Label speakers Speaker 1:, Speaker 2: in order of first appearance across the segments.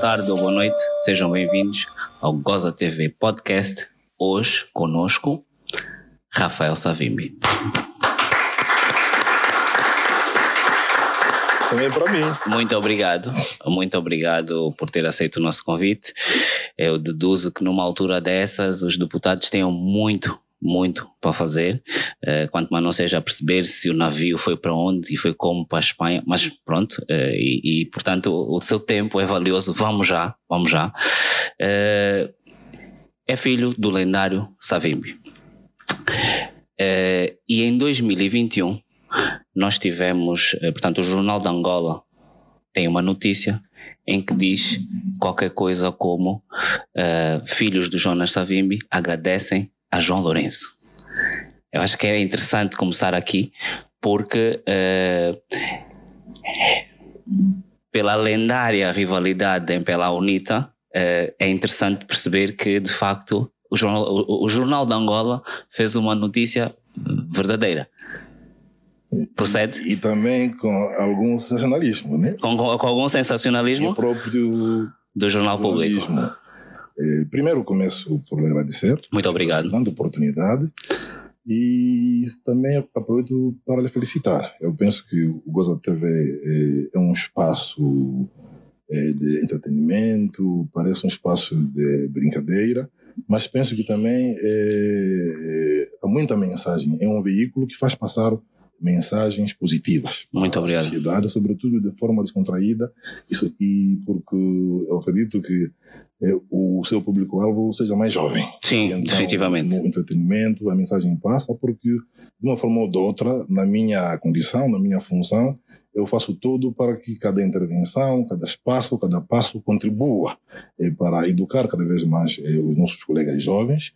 Speaker 1: tarde ou boa noite, sejam bem-vindos ao Goza TV Podcast. Hoje, conosco, Rafael Savimbi.
Speaker 2: Também para mim.
Speaker 1: Muito obrigado, muito obrigado por ter aceito o nosso convite. Eu deduzo que numa altura dessas os deputados tenham muito, muito para fazer, uh, quanto mais não seja perceber se o navio foi para onde e foi como para a Espanha, mas pronto, uh, e, e, portanto o, o, seu tempo é valioso, vamos já, vamos já. Uh, é filho do lendário Savimbi. e em 2021 nós tivemos, portanto o Jornal de Angola tem uma notícia em que diz qualquer coisa como filhos de Jonas Savimbi agradecem a João Lourenço. Eu acho que era interessante começar aqui, porque uh, pela lendária rivalidade em Pela Unita, uh, é interessante perceber que, de facto, o Jornal, o, o jornal de Angola fez uma notícia verdadeira. Procede?
Speaker 2: E, e, também com algum sensacionalismo, né?
Speaker 1: Com, com, com algum sensacionalismo?
Speaker 2: O próprio
Speaker 1: do Jornal Público.
Speaker 2: Eh, primeiro começo por agradecer.
Speaker 1: Muito obrigado.
Speaker 2: Grande oportunidade. E também aproveito para lhe felicitar. Eu penso que o Goza TV é, é um espaço é, de entretenimento, parece um espaço de brincadeira, mas penso que também é, é, há muita mensagem. É um veículo que faz passar mensagens positivas
Speaker 1: Muito obrigado.
Speaker 2: sociedade, sobretudo de forma descontraída, isso, e porque eu acredito que é, o seu público-alvo seja mais jovem.
Speaker 1: Sim, então, definitivamente.
Speaker 2: No entretenimento, a mensagem passa, porque de uma forma ou de outra, na minha condição, na minha função, eu faço tudo para que cada intervenção, cada espaço, cada passo contribua é, para educar cada vez mais é, os nossos colegas jovens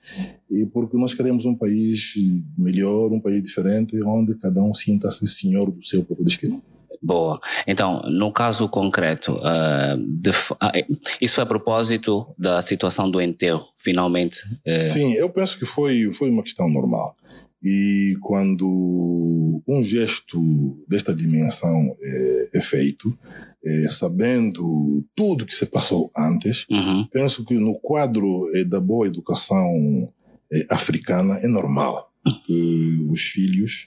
Speaker 2: e porque nós queremos um país melhor, um país diferente, onde cada um sinta-se senhor do seu próprio destino.
Speaker 1: Boa. Então, no caso concreto, uh, de, uh, isso é a propósito da situação do enterro, finalmente?
Speaker 2: Uh... Sim, eu penso que foi, foi uma questão normal. E quando um gesto desta dimensão é, é feito, é, sabendo tudo que se passou antes,
Speaker 1: uhum.
Speaker 2: penso que no quadro é, da boa educação é, africana é normal que os filhos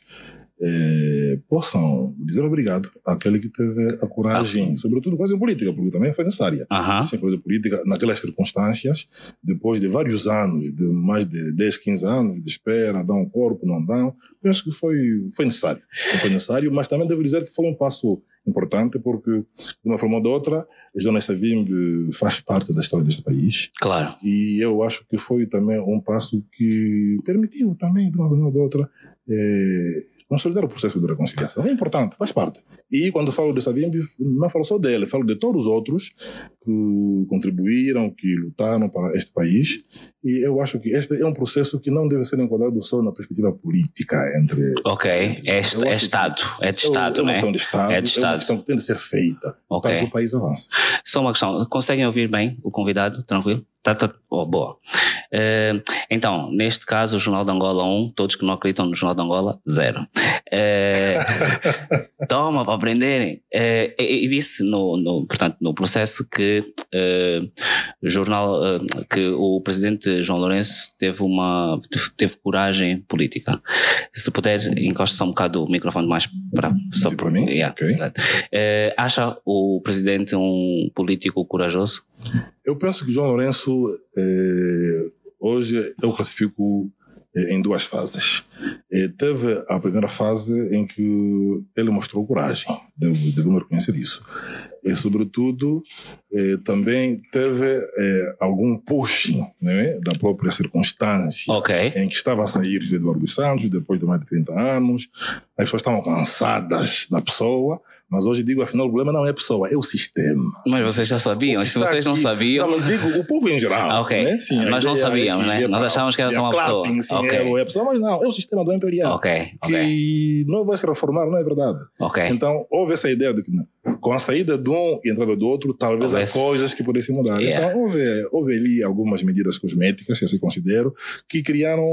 Speaker 2: é, possam dizer obrigado àquele que teve a coragem, ah. sobretudo fazer política, porque também foi necessária.
Speaker 1: Uhum.
Speaker 2: Sem coisa política, naquelas circunstâncias, depois de vários anos, de mais de 10, 15 anos de espera, dão um corpo, não dão, penso que foi, foi necessário. Foi necessário, mas também devo dizer que foi um passo importante porque, de uma forma ou de outra, Jonas Savimbi faz parte da história deste país.
Speaker 1: Claro.
Speaker 2: E eu acho que foi também um passo que permitiu também, de uma forma ou de outra, é, consolidar o processo de reconciliação. É importante, faz parte. E quando falo de Savimbi, não falo só dele, falo de todos os outros que contribuíram, que lutaram para este país. E eu acho que este é um processo que não deve ser enquadrado só na perspectiva política entre.
Speaker 1: Ok,
Speaker 2: entre,
Speaker 1: é, est é Estado, é de Estado,
Speaker 2: é uma
Speaker 1: né?
Speaker 2: questão de Estado,
Speaker 1: é de Estado.
Speaker 2: É uma questão que tem de ser feita
Speaker 1: okay.
Speaker 2: para que o país avance.
Speaker 1: Só uma questão, conseguem ouvir bem o convidado, tranquilo? Tá, tá, oh, boa. Uh, então, neste caso, o Jornal de Angola 1, todos que não acreditam no Jornal de Angola, zero. Uh, toma para aprenderem. Uh, e, e, disse no, no, portanto, no processo que o jornal, que o presidente João Lourenço teve uma, teve coragem política. Se puder, encosta só um bocado o microfone mais para,
Speaker 2: só para mim.
Speaker 1: Yeah,
Speaker 2: okay.
Speaker 1: acha o presidente um político corajoso?
Speaker 2: Eu penso que João Lourenço, eh, hoje eu classifico eh, em duas fases. Eh, teve a primeira fase em que ele mostrou coragem, devo, devo reconhecer isso. E, sobretudo, também teve algum pushing né, da própria circunstância
Speaker 1: okay.
Speaker 2: em que estava a sair José Eduardo Santos, depois de mais de 30 anos, as pessoas estavam cansadas da pessoa, mas hoje digo, afinal, o problema não é a pessoa, é o sistema.
Speaker 1: Mas vocês já sabiam, se vocês aqui, não sabiam...
Speaker 2: Não, digo, o povo em geral.
Speaker 1: Ah, ok,
Speaker 2: né?
Speaker 1: Sim, nós não sabíamos, né? Nós achávamos que era só uma pessoa.
Speaker 2: Sim, okay. é a pessoa, mas não, é o sistema do imperial.
Speaker 1: Ok,
Speaker 2: ok. Que não vai se reformar, não é verdade.
Speaker 1: Ok.
Speaker 2: Então, houve essa ideia de que com a saída de um e a entrada do outro, talvez há coisas que pudessem mudar.
Speaker 1: Yeah.
Speaker 2: Então, houve, houve ali algumas medidas cosméticas, se assim considero, que criaram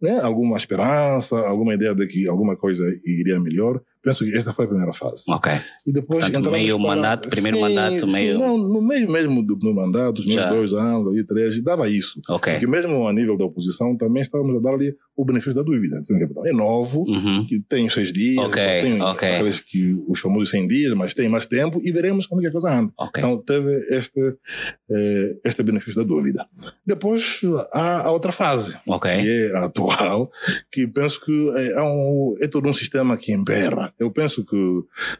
Speaker 2: né, alguma esperança, alguma ideia de que alguma coisa iria melhor, Penso que esta foi a primeira fase.
Speaker 1: Ok.
Speaker 2: E depois
Speaker 1: Portanto,
Speaker 2: entramos
Speaker 1: meio
Speaker 2: para-
Speaker 1: mandato, primeiro
Speaker 2: Sim,
Speaker 1: mandato,
Speaker 2: sim,
Speaker 1: meio-
Speaker 2: Não, no meio mesmo do, mandato, os meus dois anos, aí, três, dava isso.
Speaker 1: Ok.
Speaker 2: Porque mesmo a nível da oposição também estávamos a dar-lhe o benefício da dúvida. Que É novo,
Speaker 1: Uhum.
Speaker 2: que tem seis dias,
Speaker 1: Ok,
Speaker 2: tem
Speaker 1: ok.
Speaker 2: aqueles que, os famosos 100 dias, mas tem mais tempo e veremos como é que a coisa anda.
Speaker 1: Ok.
Speaker 2: Então teve este, eh, este benefício da dúvida. Depois há a outra fase, que é a atual, que penso que é, um- é todo um sistema que emperra. Eu penso que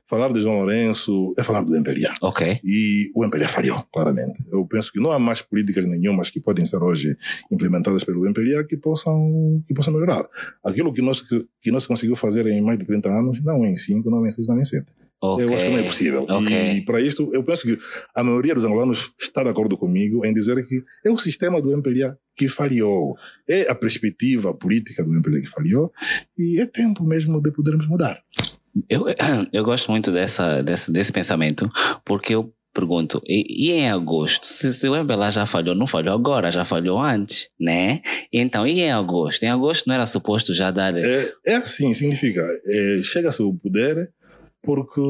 Speaker 2: falar de João Lourenço é falar do MPLA.
Speaker 1: Ok.
Speaker 2: E o MPLA falhou, claramente. Eu penso que não há mais políticas nenhumas que podem ser hoje implementadas pelo MPLA que possam, que possam melhorar. Aquilo que nós, que, que nós conseguiu fazer em mais de 30 anos, não em 5, não em 6, não em 7.
Speaker 1: Ok.
Speaker 2: Eu acho que não é possível.
Speaker 1: Ok.
Speaker 2: E para isto, eu penso que a maioria dos angolanos está de acordo comigo em dizer que é o sistema do MPLA que falhou. É a perspectiva política do MPLA que falhou e é tempo mesmo de podermos mudar.
Speaker 1: Eu, eu gosto muito dessa, desse, desse pensamento, porque eu pergunto, e, e em agosto? Se, se o MBLA já falhou, não falhou agora, já falhou antes, né? Então, e em agosto? Em agosto não era suposto já dar.
Speaker 2: É, é assim, significa, é, chega-se ao poder porque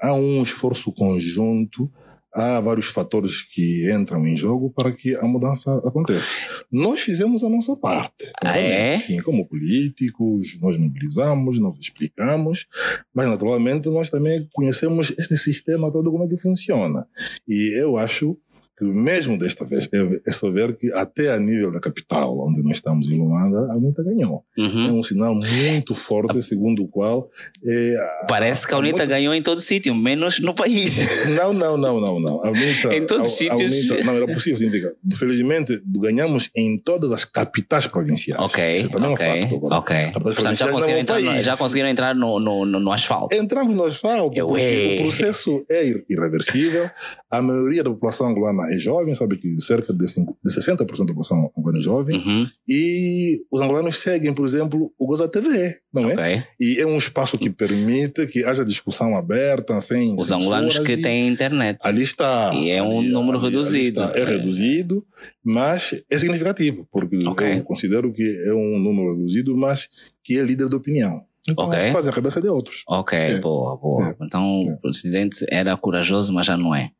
Speaker 2: há um esforço conjunto, há vários fatores que entram em jogo para que a mudança aconteça. Nós fizemos a nossa parte.
Speaker 1: Ah, é?
Speaker 2: Sim, como políticos, nós mobilizamos, nós explicamos, mas naturalmente nós também conhecemos este sistema todo, como é que funciona. E eu acho que mesmo desta vez, é, é só ver que até a nível da capital, onde nós estamos em Luanda, a UNITA ganhou. É
Speaker 1: Uhum.
Speaker 2: um sinal muito forte, segundo o qual. É,
Speaker 1: Parece que a UNITA
Speaker 2: muito-
Speaker 1: ganhou em todo sítio, menos no país.
Speaker 2: Não, não, não, não, não. A UNITA,
Speaker 1: Em todos os
Speaker 2: a- a
Speaker 1: sítios.
Speaker 2: UNITA- não era possível, significa. Felizmente, ganhamos em todas as capitais provinciais.
Speaker 1: Ok,
Speaker 2: Isso também
Speaker 1: ok,
Speaker 2: é um facto.
Speaker 1: ok. Portanto, já conseguiram
Speaker 2: é
Speaker 1: entrar, no, já conseguiram entrar no, no, no, asfalto.
Speaker 2: Entramos no asfalto,
Speaker 1: Eu,
Speaker 2: o processo é ir- irreversível. A maioria da população angolana é jovem, sabe que cerca de, de 60% da população angolana é jovem.
Speaker 1: Uhum.
Speaker 2: E os angolanos seguem, por exemplo, o Goza TV, não é?
Speaker 1: Ok.
Speaker 2: E é um espaço que permite que haja discussão aberta, sem
Speaker 1: Os angolanos que têm internet.
Speaker 2: Ali está.
Speaker 1: E é um
Speaker 2: ali-
Speaker 1: número
Speaker 2: ali- ali
Speaker 1: reduzido.
Speaker 2: está. é reduzido, mas é significativo, porque
Speaker 1: Ok.
Speaker 2: eu considero que é um número reduzido, mas que é líder de opinião. Então,
Speaker 1: Ok.
Speaker 2: faz a cabeça de outros.
Speaker 1: Ok,
Speaker 2: É.
Speaker 1: boa, boa. Então,
Speaker 2: É.
Speaker 1: o presidente era corajoso, mas já não é.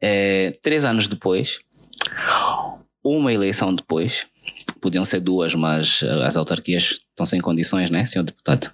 Speaker 1: É, Três anos depois, uma eleição depois, podiam ser duas, mas eh, as autarquias estão sem condições, né, senhor deputado?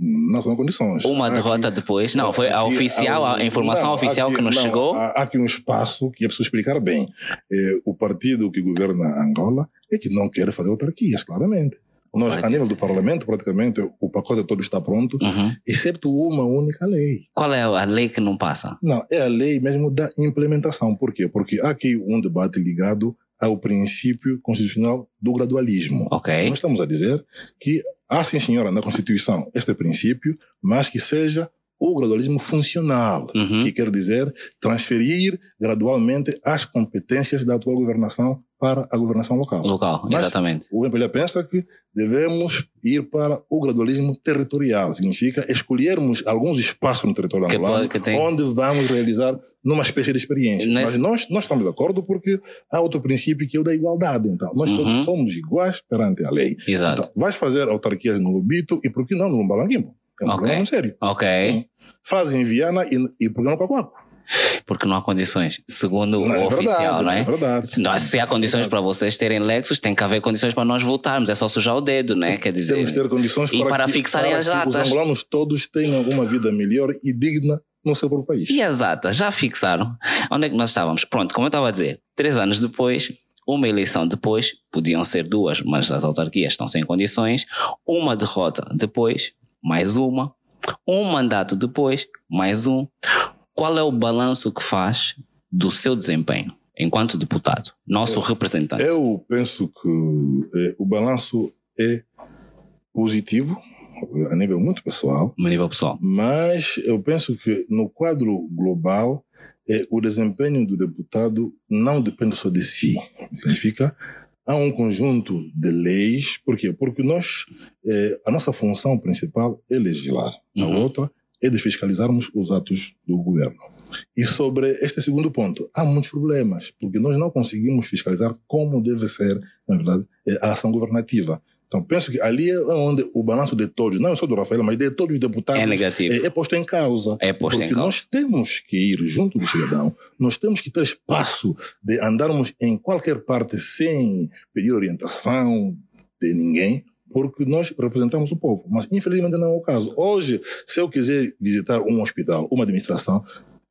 Speaker 2: Não são condições.
Speaker 1: Uma derrota
Speaker 2: aqui-
Speaker 1: depois. Não, foi a oficial, a informação
Speaker 2: não,
Speaker 1: oficial
Speaker 2: aqui-
Speaker 1: que nos
Speaker 2: não,
Speaker 1: chegou.
Speaker 2: Há, há aqui um espaço que é preciso explicar bem. É, o partido que governa Angola é que não quer fazer autarquias, claramente. Nós, a nível do parlamento, praticamente o pacote todo está pronto,
Speaker 1: Uhum.
Speaker 2: exceto uma única lei.
Speaker 1: Qual é a lei que não passa?
Speaker 2: Não, é a lei mesmo da implementação. Por quê? Porque há aqui um debate ligado ao princípio constitucional do gradualismo. Nós estamos a dizer que há, sim, senhora, na Constituição este princípio, mas que seja o gradualismo funcional,
Speaker 1: Uhum.
Speaker 2: que quer dizer transferir gradualmente as competências da atual governação para a governação local.
Speaker 1: Local,
Speaker 2: Mas-
Speaker 1: exatamente.
Speaker 2: O MPLA pensa que devemos ir para o gradualismo territorial. Significa escolhermos alguns espaços no território
Speaker 1: Que
Speaker 2: angolano
Speaker 1: pode- tem-
Speaker 2: onde vamos realizar numa espécie de experiência.
Speaker 1: Nesse-
Speaker 2: Mas nós, nós estamos de acordo porque há outro princípio que é o da igualdade. Então, nós
Speaker 1: Uhum.
Speaker 2: todos somos iguais perante a lei.
Speaker 1: Exato.
Speaker 2: Então, vais fazer autarquias no Lubito e por que não no Lumbalanguimbo? É um
Speaker 1: Ok.
Speaker 2: problema sério.
Speaker 1: Ok.
Speaker 2: Sim. Faz em Viana e, e por que não Coacoaco?
Speaker 1: Porque não há condições. Segundo
Speaker 2: Não,
Speaker 1: o
Speaker 2: é
Speaker 1: oficial,
Speaker 2: verdade,
Speaker 1: não é?
Speaker 2: É verdade.
Speaker 1: Se, não, se há condições para vocês terem Lexus, tem que haver condições para nós votarmos. É só sujar o dedo, né? Quer dizer.
Speaker 2: Temos que ter condições
Speaker 1: E
Speaker 2: para,
Speaker 1: para
Speaker 2: que,
Speaker 1: fixarem
Speaker 2: para
Speaker 1: as
Speaker 2: que os
Speaker 1: datas.
Speaker 2: angolanos todos tenham uma vida melhor e digna no seu próprio país.
Speaker 1: E as datas? Já fixaram? Onde é que nós estávamos? Pronto, como eu estava a dizer, três anos depois, uma eleição depois, podiam ser duas, mas as autarquias estão sem condições. Uma derrota depois, mais uma. Um mandato depois, mais um. Qual é o balanço que faz do seu desempenho enquanto deputado, nosso
Speaker 2: Eu-
Speaker 1: representante?
Speaker 2: Eu penso que eh, o balanço é positivo, a nível muito pessoal,
Speaker 1: No nível pessoal.
Speaker 2: mas eu penso que no quadro global, eh, o desempenho do deputado não depende só de si. Significa há um conjunto de leis, por quê? Porque nós, eh, a nossa função principal é legislar, a
Speaker 1: Uhum.
Speaker 2: outra é de fiscalizarmos os atos do governo. E sobre este segundo ponto, há muitos problemas, porque nós não conseguimos fiscalizar como deve ser, na verdade, eh, a ação governativa. Então, penso que ali é onde o balanço de todos, não só do Rafael, mas de todos os deputados,
Speaker 1: É negativo.
Speaker 2: é, é posto em causa.
Speaker 1: É posto
Speaker 2: Porque
Speaker 1: em causa.
Speaker 2: nós temos que ir junto do cidadão, nós temos que ter espaço de andarmos em qualquer parte sem pedir orientação de ninguém, porque nós representamos o povo. Mas infelizmente não é o caso. Hoje, se eu quiser visitar um hospital, uma administração,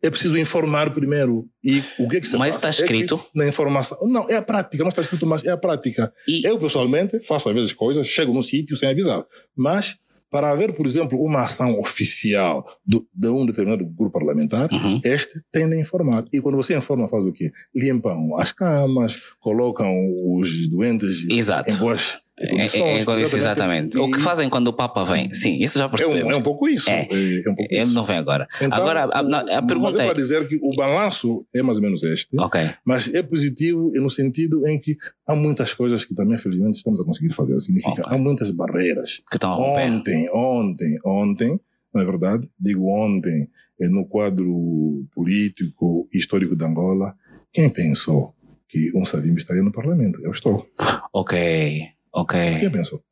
Speaker 2: é preciso informar primeiro. E o que é que se
Speaker 1: Mas está
Speaker 2: É
Speaker 1: escrito?
Speaker 2: na informação. Não, é a prática, não está escrito, mas é a prática.
Speaker 1: E,
Speaker 2: Eu, pessoalmente, faço às vezes coisas, chego no sítio sem avisar. Mas, para haver, por exemplo, uma ação oficial do, de um determinado grupo parlamentar,
Speaker 1: Uhum.
Speaker 2: este tem de informar. E quando você informa, faz o quê? Limpam as camas, colocam os doentes
Speaker 1: Exato.
Speaker 2: em boas
Speaker 1: É, é, é, exatamente. exatamente. O que
Speaker 2: E
Speaker 1: fazem quando o Papa vem? Sim, isso já
Speaker 2: É um,
Speaker 1: percebemos.
Speaker 2: é um pouco isso.
Speaker 1: É.
Speaker 2: É, um pouco
Speaker 1: Ele
Speaker 2: isso.
Speaker 1: não vem agora.
Speaker 2: Então,
Speaker 1: agora, a, a- a
Speaker 2: mas
Speaker 1: pergunta
Speaker 2: é
Speaker 1: é.
Speaker 2: para dizer que o balanço é mais ou menos este.
Speaker 1: Ok.
Speaker 2: Mas é positivo no sentido em que há muitas coisas que também, felizmente, estamos a conseguir fazer. Significa,
Speaker 1: Ok.
Speaker 2: há muitas barreiras.
Speaker 1: Que estão a romper.
Speaker 2: Ontem, ontem, ontem, na verdade, digo ontem, eh, no quadro político e histórico de Angola, quem pensou que um Savimbi estaria no parlamento? Eu estou.
Speaker 1: Ok. Ok.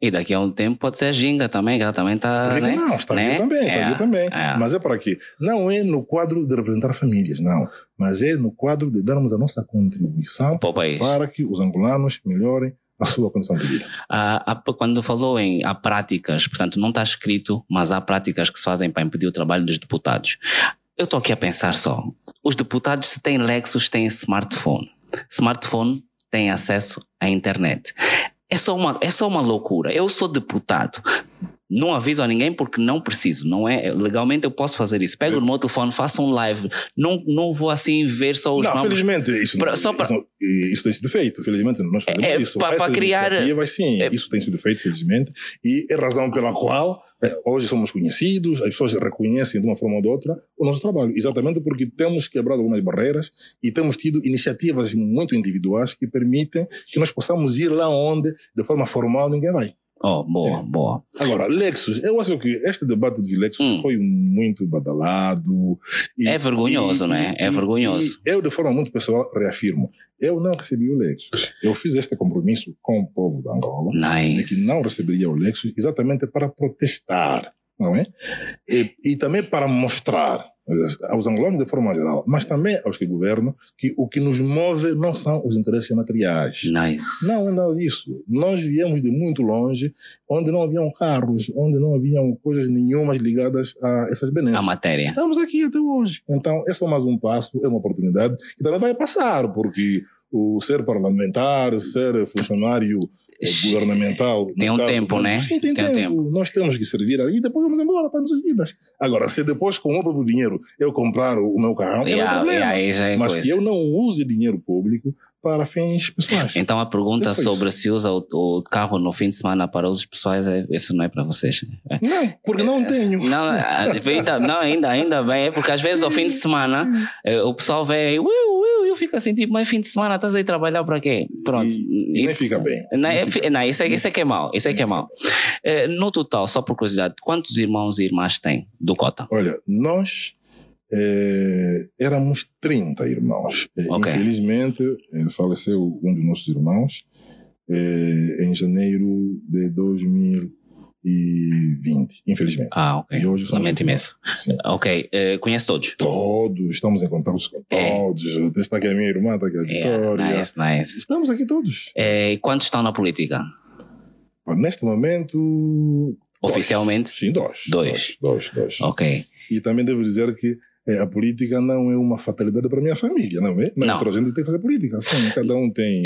Speaker 1: E daqui a um tempo pode ser a Ginga também, que ela também está. Né?
Speaker 2: não, está
Speaker 1: Né?
Speaker 2: aqui também, está
Speaker 1: É,
Speaker 2: aqui também.
Speaker 1: é.
Speaker 2: Mas é para quê? Não é no quadro de representar famílias, não. Mas é no quadro de darmos a nossa contribuição
Speaker 1: Para
Speaker 2: que os angolanos melhorem a sua condição de vida.
Speaker 1: Há- há- quando falou em há práticas, portanto, não está escrito, mas há práticas que se fazem para impedir o trabalho dos deputados. Eu estou aqui a pensar só. Os deputados, se têm Lexus, têm smartphone. Smartphone tem acesso à internet. É só uma, é só uma loucura. Eu sou deputado. Não aviso a ninguém porque não preciso, não é? Legalmente eu posso fazer isso. Pego no meu telefone, faço um live. Não, não vou assim ver só os
Speaker 2: não,
Speaker 1: nomes.
Speaker 2: felizmente, isso,
Speaker 1: Pra- só pra-
Speaker 2: isso, tem sido feito. Felizmente, nós fazemos
Speaker 1: É,
Speaker 2: isso. Essas
Speaker 1: criar-
Speaker 2: sim,
Speaker 1: é-
Speaker 2: isso tem sido feito, felizmente. E é a razão pela qual eh, hoje somos conhecidos, as pessoas reconhecem de uma forma ou de outra o nosso trabalho. Exatamente porque temos quebrado algumas barreiras e temos tido iniciativas muito individuais que permitem que nós possamos ir lá onde, de forma formal, ninguém vai.
Speaker 1: Oh, boa,
Speaker 2: É.
Speaker 1: boa.
Speaker 2: Agora, Lexus, eu acho que este debate dos Lexus
Speaker 1: Hum.
Speaker 2: foi muito badalado. e-
Speaker 1: É vergonhoso,
Speaker 2: e-
Speaker 1: não é? vergonhoso.
Speaker 2: eu, de forma muito pessoal, reafirmo: eu não recebi o Lexus. Eu fiz este compromisso com o povo de Angola de que
Speaker 1: Nice.
Speaker 2: não receberia o Lexus exatamente para protestar, não é? E, e também para mostrar aos angolanos de forma geral, mas também aos que governam, que o que nos move não são os interesses materiais.
Speaker 1: Nice.
Speaker 2: Não, não disso. Nós viemos de muito longe, onde não haviam carros, onde não haviam coisas nenhumas ligadas a essas
Speaker 1: A
Speaker 2: benesses.
Speaker 1: matéria.
Speaker 2: Estamos aqui até hoje. Então, é só mais um passo, é uma oportunidade que também vai passar, porque o ser parlamentar, ser funcionário governamental.
Speaker 1: Tem um
Speaker 2: caso,
Speaker 1: tempo, né?
Speaker 2: Sim, tem,
Speaker 1: Tem um
Speaker 2: tempo. Nós temos que servir ali e depois vamos embora para nossas vidas. Agora, se depois, com o meu próprio dinheiro, eu comprar o meu carrão,
Speaker 1: E,
Speaker 2: é um problema.
Speaker 1: já é
Speaker 2: Mas
Speaker 1: coisa.
Speaker 2: que eu não use dinheiro público para fins pessoais.
Speaker 1: Então a pergunta
Speaker 2: Depois.
Speaker 1: sobre se usa o, o carro no fim de semana para usos pessoais, é, isso não é para vocês. É.
Speaker 2: Não, porque não tenho.
Speaker 1: Não, a- ainda, não ainda, ainda bem, é porque às vezes ao fim de semana eh, o pessoal vê aí, ui, ui, eu fico assim, tipo, mas fim de semana estás aí trabalhar para quê? Pronto.
Speaker 2: E, e nem fica bem.
Speaker 1: Não, é, não isso, é, isso é que é mau, isso é que é mau. Eh, no total, só por curiosidade, quantos irmãos e irmãs tem do Cota?
Speaker 2: Olha, nós eh, éramos 30 irmãos. Eh,
Speaker 1: Ok.
Speaker 2: Infelizmente, eh, faleceu um dos nossos irmãos eh, em janeiro de 2020, infelizmente.
Speaker 1: Ah, ok.
Speaker 2: E hoje somos
Speaker 1: Lamento
Speaker 2: 29.
Speaker 1: imenso.
Speaker 2: Sim.
Speaker 1: Ok, eh, conhece todos?
Speaker 2: Todos, estamos em contato com
Speaker 1: É.
Speaker 2: todos. Está aqui a minha irmã, está aqui a Vitória.
Speaker 1: Yeah, nice, nice.
Speaker 2: Estamos aqui todos.
Speaker 1: E quantos estão na política?
Speaker 2: Neste momento. dois.
Speaker 1: Oficialmente?
Speaker 2: Sim, dois.
Speaker 1: Dois.
Speaker 2: Dois, dois. dois.
Speaker 1: Ok.
Speaker 2: E também devo dizer que eh, a política não é uma fatalidade para a minha família, não é? Mas
Speaker 1: Não.
Speaker 2: toda a gente tem que fazer política. Sim, cada um tem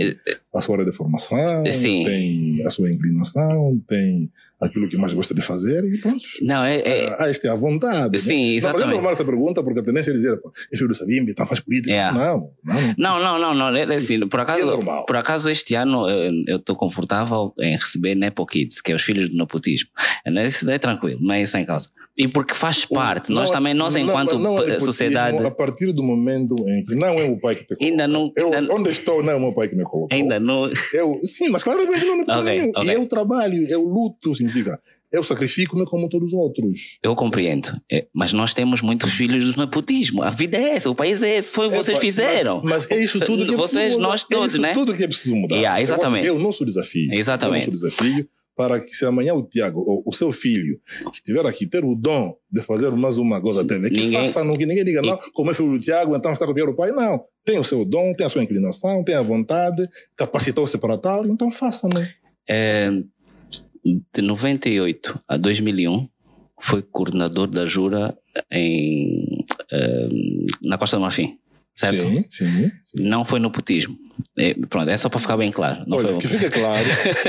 Speaker 2: a sua área de formação,
Speaker 1: Sim.
Speaker 2: tem a sua inclinação, tem aquilo que mais gosta de fazer e pronto.
Speaker 1: Não, é. é-
Speaker 2: Ah, esta é a vontade. né?
Speaker 1: sim,
Speaker 2: Não, mas é
Speaker 1: exatamente.
Speaker 2: normal essa pergunta porque a tendência é dizer, pô, é filho do Savimbi, então faz política.
Speaker 1: Yeah.
Speaker 2: Não, não.
Speaker 1: Não, não, não, não. É assim, por
Speaker 2: é
Speaker 1: acaso,
Speaker 2: normal.
Speaker 1: por acaso este ano eu eu estou confortável em receber Nepo Kids, que é os filhos do nepotismo. É, Isso é tranquilo, não é isso em causa. E porque faz parte, nós
Speaker 2: Não,
Speaker 1: também, nós
Speaker 2: não,
Speaker 1: enquanto
Speaker 2: não é
Speaker 1: sociedade,
Speaker 2: A partir do momento em que não é o pai que te coloca.
Speaker 1: ainda não.
Speaker 2: Eu,
Speaker 1: ainda,
Speaker 2: onde estou não é o meu pai que me colocou.
Speaker 1: ainda não.
Speaker 2: Eu, sim, mas claramente não é nepotismo
Speaker 1: Ok,
Speaker 2: nenhum.
Speaker 1: ok.
Speaker 2: E eu trabalho, eu luto, significa. Eu sacrifico-me como todos os outros.
Speaker 1: Eu compreendo, é, mas nós temos muitos filhos do nepotismo. A vida é essa, o país é esse, foi o que vocês
Speaker 2: Epa,
Speaker 1: fizeram.
Speaker 2: Mas, mas é isso tudo que é
Speaker 1: Vocês,
Speaker 2: preciso mudar.
Speaker 1: nós todos,
Speaker 2: é isso
Speaker 1: né?
Speaker 2: tudo que é preciso mudar.
Speaker 1: Yeah, exatamente.
Speaker 2: É o nosso desafio.
Speaker 1: Exatamente.
Speaker 2: É o nosso desafio para que se amanhã o Tiago, ou o seu filho, estiver aqui, ter o dom de fazer mais uma coisa TV, que
Speaker 1: Ninguém-
Speaker 2: faça, não, que ninguém diga, não, como é filho do Tiago, então está a copiar o pai. Não, tem o seu dom, tem a sua inclinação, tem a vontade, capacitou-se para tal, então faça, né?
Speaker 1: É, de 98 a 2001 foi coordenador da Jura em, eh, na Costa do Marfim, certo?
Speaker 2: Sim, sim. sim.
Speaker 1: Não foi no putismo. É, pronto, é só para ficar bem claro. Não
Speaker 2: Olha,
Speaker 1: foi
Speaker 2: que fique claro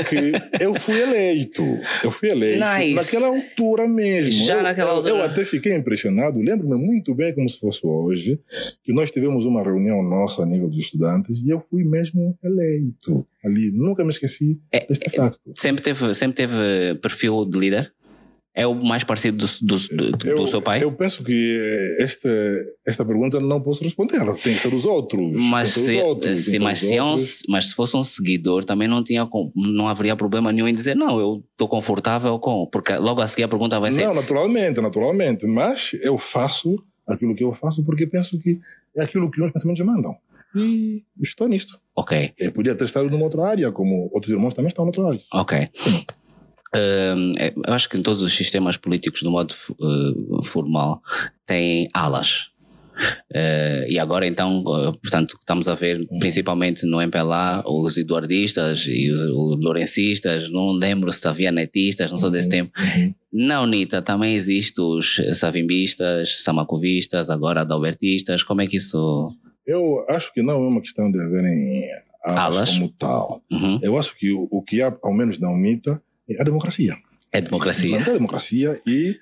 Speaker 2: que eu fui eleito. Eu fui eleito
Speaker 1: Nice.
Speaker 2: naquela altura mesmo.
Speaker 1: Já
Speaker 2: eu,
Speaker 1: naquela altura.
Speaker 2: Eu até fiquei impressionado. Lembro-me muito bem, como se fosse hoje, que nós tivemos uma reunião nossa a nível dos estudantes e eu fui mesmo eleito ali. Nunca me esqueci
Speaker 1: É,
Speaker 2: deste facto.
Speaker 1: sempre teve, sempre teve perfil de líder? É o mais parecido do, do, do,
Speaker 2: Eu,
Speaker 1: do seu pai?
Speaker 2: eu penso que eh, esta, esta pergunta não posso responder. Ela tem que ser os outros.
Speaker 1: mas se,
Speaker 2: outros,
Speaker 1: mas, é um, mas fosse um seguidor, também não, tinha, não haveria problema nenhum em dizer não, eu estou confortável com. Porque logo a seguir a pergunta vai ser.
Speaker 2: Não, naturalmente, naturalmente. Mas eu faço aquilo que eu faço porque penso que é aquilo que os pensamentos mandam. E estou nisto.
Speaker 1: Ok,
Speaker 2: Eu podia ter estado numa outra área, como outros irmãos também estão noutra área.
Speaker 1: ok. É, eu acho que em todos os sistemas políticos, do modo eh, formal, têm alas. Eh, e agora, então, eh, portanto, estamos a ver principalmente no MPLA os eduardistas e os, os lourencistas, não lembro se havia netistas, não sou desse
Speaker 2: Uhum,
Speaker 1: tempo.
Speaker 2: uhum.
Speaker 1: Na UNITA também existem os savimbistas, samacovistas, agora adalbertistas. Como é que isso.
Speaker 2: Eu acho que não é uma questão de haverem alas,
Speaker 1: Alas?
Speaker 2: como tal.
Speaker 1: Uhum.
Speaker 2: Eu acho que o, o que há, ao menos na UNITA, a democracia.
Speaker 1: É democracia.
Speaker 2: Manter a democracia e,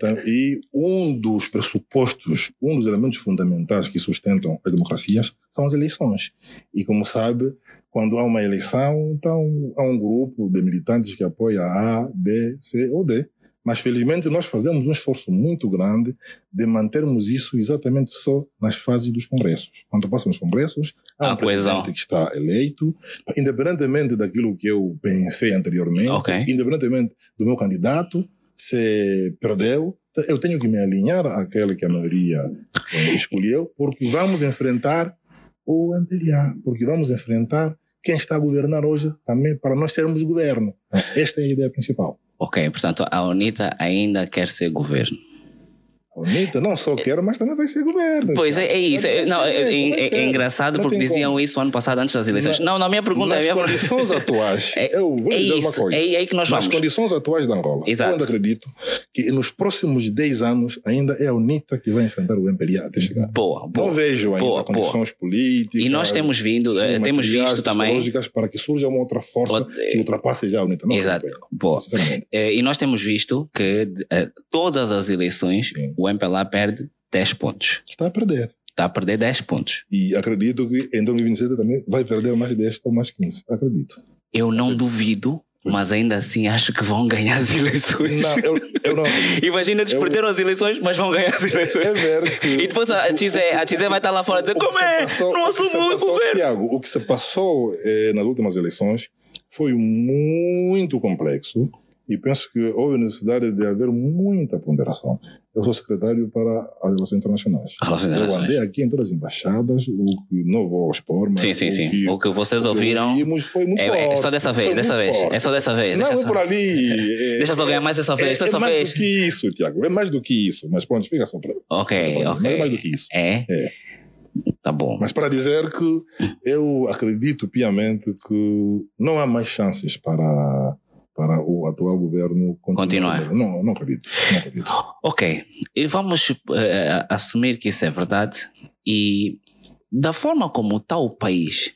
Speaker 2: tam- e um dos pressupostos, um dos elementos fundamentais que sustentam as democracias são as eleições. E como sabe, quando há uma eleição, então há um grupo de militantes que apoia A, B, C ou D. Mas felizmente nós fazemos um esforço muito grande de mantermos isso exatamente só nas fases dos congressos. Quando passam os congressos, há
Speaker 1: A
Speaker 2: um
Speaker 1: coesão.
Speaker 2: presidente que está eleito, independentemente daquilo que eu pensei anteriormente,
Speaker 1: Ok.
Speaker 2: independentemente do meu candidato, se perdeu, eu tenho que me alinhar àquele que a maioria eh, escolheu, porque vamos enfrentar o MPLA, porque vamos enfrentar quem está a governar hoje também para nós sermos governo. Esta é a ideia principal.
Speaker 1: Ok, portanto, a UNITA ainda quer ser governo.
Speaker 2: A UNITA não só quer, mas também vai ser governo.
Speaker 1: Pois é, é isso. É, não, é, é- é engraçado
Speaker 2: Não
Speaker 1: porque diziam
Speaker 2: como.
Speaker 1: isso ano passado antes das eleições.
Speaker 2: Na-
Speaker 1: não, não, a minha pergunta
Speaker 2: Nas
Speaker 1: é. minha-
Speaker 2: condições atuais,
Speaker 1: É-
Speaker 2: eu vou
Speaker 1: É
Speaker 2: dizer uma
Speaker 1: isso,
Speaker 2: coisa.
Speaker 1: é aí que nós
Speaker 2: Nas
Speaker 1: vamos.
Speaker 2: condições atuais da Angola,
Speaker 1: Exato.
Speaker 2: eu ainda acredito que nos próximos 10 anos ainda é a UNITA que vai enfrentar o MPLA até chegar.
Speaker 1: Boa,
Speaker 2: Não
Speaker 1: boa.
Speaker 2: vejo ainda
Speaker 1: boa,
Speaker 2: condições políticas.
Speaker 1: E nós temos vindo,
Speaker 2: sim,
Speaker 1: eh, temos visto também.
Speaker 2: para que surja uma outra força
Speaker 1: Outra-
Speaker 2: que ultrapasse já a UNITA. Não
Speaker 1: Exato. Boa. Eh, E nós temos visto que eh, todas as eleições
Speaker 2: Sim.
Speaker 1: O MPLA perde 10 pontos.
Speaker 2: Está a perder.
Speaker 1: Está a perder 10 pontos.
Speaker 2: E acredito que em 2027 também vai perder mais 10 ou mais 15. Acredito.
Speaker 1: Eu não duvido, mas ainda assim acho que vão ganhar as eleições.
Speaker 2: Não, eu, eu não.
Speaker 1: Imagina, eles
Speaker 2: Eu-
Speaker 1: perderam as eleições, mas vão ganhar as eleições.
Speaker 2: É ver que.
Speaker 1: E depois a Tizé, a Tizé vai estar lá fora dizer:
Speaker 2: O
Speaker 1: como é?
Speaker 2: passou-
Speaker 1: não
Speaker 2: o
Speaker 1: assumiu o
Speaker 2: passou,
Speaker 1: governo.
Speaker 2: Tiago, o que se passou eh, nas últimas eleições foi muito complexo e penso que houve necessidade de haver muita ponderação. Eu sou secretário para as relações internacionais.
Speaker 1: Relações
Speaker 2: Eu
Speaker 1: internacionais.
Speaker 2: andei aqui em todas as embaixadas, o que não vou expor, mas
Speaker 1: Sim, sim,
Speaker 2: o
Speaker 1: sim.
Speaker 2: que,
Speaker 1: O que vocês
Speaker 2: que
Speaker 1: ouviram.
Speaker 2: ouvimos foi muito
Speaker 1: É, é
Speaker 2: forte.
Speaker 1: só dessa vez, dessa vez.
Speaker 2: forte.
Speaker 1: É só dessa vez.
Speaker 2: Não,
Speaker 1: Deixa
Speaker 2: é
Speaker 1: só,
Speaker 2: por ali. é-
Speaker 1: deixa só ganhar mais essa vez.
Speaker 2: é,
Speaker 1: dessa
Speaker 2: é mais
Speaker 1: vez.
Speaker 2: do que isso, Tiago. É mais do que isso. Mas pronto, fica só para.
Speaker 1: Ok,
Speaker 2: Mas é mais do
Speaker 1: ok.
Speaker 2: que isso.
Speaker 1: É?
Speaker 2: É.
Speaker 1: Tá bom.
Speaker 2: Mas para dizer que eu acredito piamente que não há mais chances para, para o atual governo
Speaker 1: Continuar.
Speaker 2: Não, não acredito. Não acredito.
Speaker 1: Ok. E vamos eh, assumir que isso é verdade. E da forma como está o país,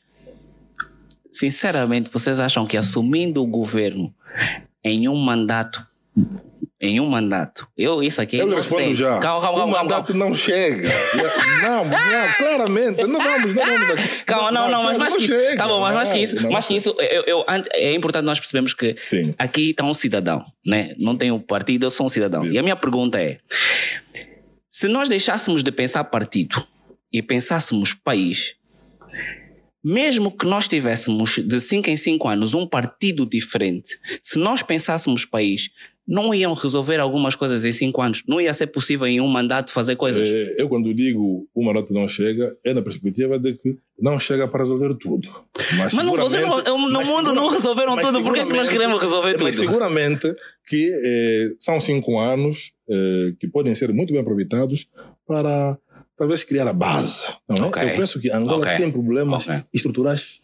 Speaker 1: sinceramente, vocês acham que assumindo o governo em um mandato. Em um mandato. Eu, isso aqui.
Speaker 2: Eu
Speaker 1: não
Speaker 2: respondo já.
Speaker 1: Calma, calma,
Speaker 2: o
Speaker 1: calma. calma,
Speaker 2: mandato não chega. não, não, claramente. Não vamos, não vamos aqui.
Speaker 1: Calma, não, não, mas mais que isso.
Speaker 2: chega.
Speaker 1: Tá bom, mas mais que
Speaker 2: Não,
Speaker 1: isso,
Speaker 2: não.
Speaker 1: mais que isso, eu, eu, é importante nós percebermos que
Speaker 2: Sim.
Speaker 1: aqui está um cidadão, né? Não tem um partido, eu sou um cidadão.
Speaker 2: Sim.
Speaker 1: E a minha pergunta é: se nós deixássemos de pensar partido e pensássemos país, mesmo que nós tivéssemos de 5 em 5 anos um partido diferente, se nós pensássemos país, não iam resolver algumas coisas em cinco anos. Não ia ser possível em um mandato fazer coisas.
Speaker 2: É, eu, quando digo o mandato não chega, é na perspectiva de que não chega para resolver tudo. Mas,
Speaker 1: mas não, não, no mas mundo não resolveram tudo, por que nós queremos resolver tudo?
Speaker 2: Mas seguramente que eh, são cinco anos eh, que podem ser muito bem aproveitados para talvez criar a base. Não é? okay. Eu penso que Angola okay. tem problemas okay. estruturais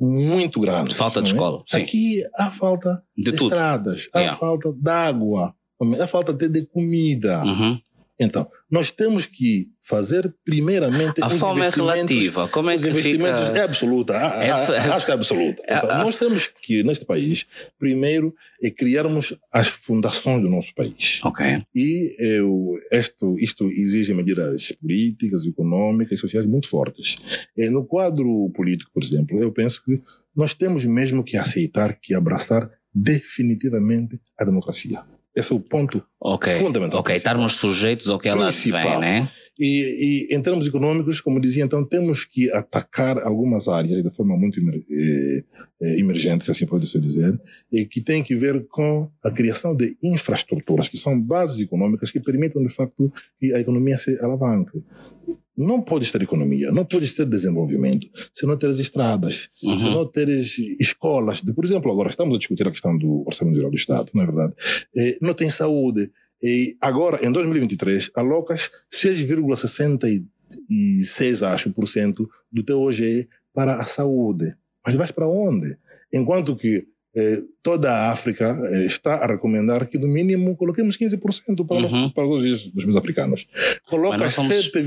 Speaker 2: muito grandes.
Speaker 1: Falta de
Speaker 2: é?
Speaker 1: escola. Sim.
Speaker 2: Aqui há falta de, de estradas, há yeah. falta de água, há falta até de comida.
Speaker 1: Uhum.
Speaker 2: Então, nós temos que fazer primeiramente
Speaker 1: a fome é relativa. Como é
Speaker 2: os
Speaker 1: que
Speaker 2: investimentos
Speaker 1: fica...
Speaker 2: é absoluta. É, acho que é absoluta. É, então, nós temos que neste país primeiro é criarmos as fundações do nosso país.
Speaker 1: Ok.
Speaker 2: E eu, isto, isto exige medidas políticas econômicas e sociais muito fortes. E no quadro político por exemplo eu penso que nós temos mesmo que aceitar que abraçar definitivamente a democracia. Esse é o ponto okay. fundamental.
Speaker 1: Ok, estarmos sujeitos ao que ela vem, né?
Speaker 2: E, e, em termos econômicos, como dizia, então temos que atacar algumas áreas de forma muito eh, eh, emergente, se assim pode-se dizer, e que tem que ver com a criação de infraestruturas, que são bases econômicas que permitam, de facto, que a economia se alavanque. Não pode ter economia, não pode ter desenvolvimento se não teres estradas, uhum. se não teres escolas. Por exemplo, agora estamos a discutir a questão do Orçamento Geral do Estado, não é verdade? Eh, não tem saúde. E agora, em 2023, alocas 6,66, acho, por cento do teu OGE para a saúde. Mas vais para onde? Enquanto que eh, toda a África eh, está a recomendar que, no mínimo, coloquemos 15% para, uhum. os, para os dos meus africanos. Colocas somos... 7,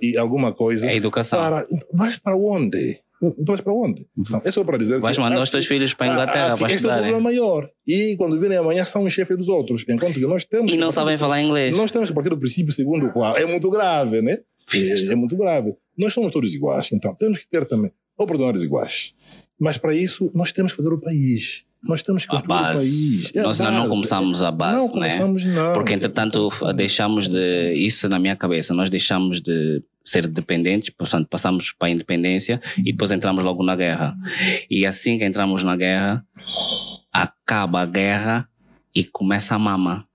Speaker 2: e alguma coisa.
Speaker 1: É educação.
Speaker 2: Para, vais para onde? Então vais para onde? Não, é só para dizer
Speaker 1: vais mandar os teus filhos para a Inglaterra para
Speaker 2: Este é o problema maior. E quando virem amanhã são os chefes dos outros. Enquanto que nós temos.
Speaker 1: E não sabem falar inglês.
Speaker 2: Nós temos que partir do princípio segundo o qual é muito grave, né? É, é muito grave. Nós somos todos iguais. Então temos que ter também oportunidades iguais. Mas para isso nós temos que fazer o país. Nós temos que construir
Speaker 1: o
Speaker 2: país.
Speaker 1: É Nós ainda não começamos a base,
Speaker 2: não
Speaker 1: né?
Speaker 2: começamos, não.
Speaker 1: Porque, entretanto, deixamos de. Isso na minha cabeça, nós deixamos de ser dependentes, portanto, passamos para a independência e depois entramos logo na guerra. E assim que entramos na guerra, acaba a guerra e começa a mama.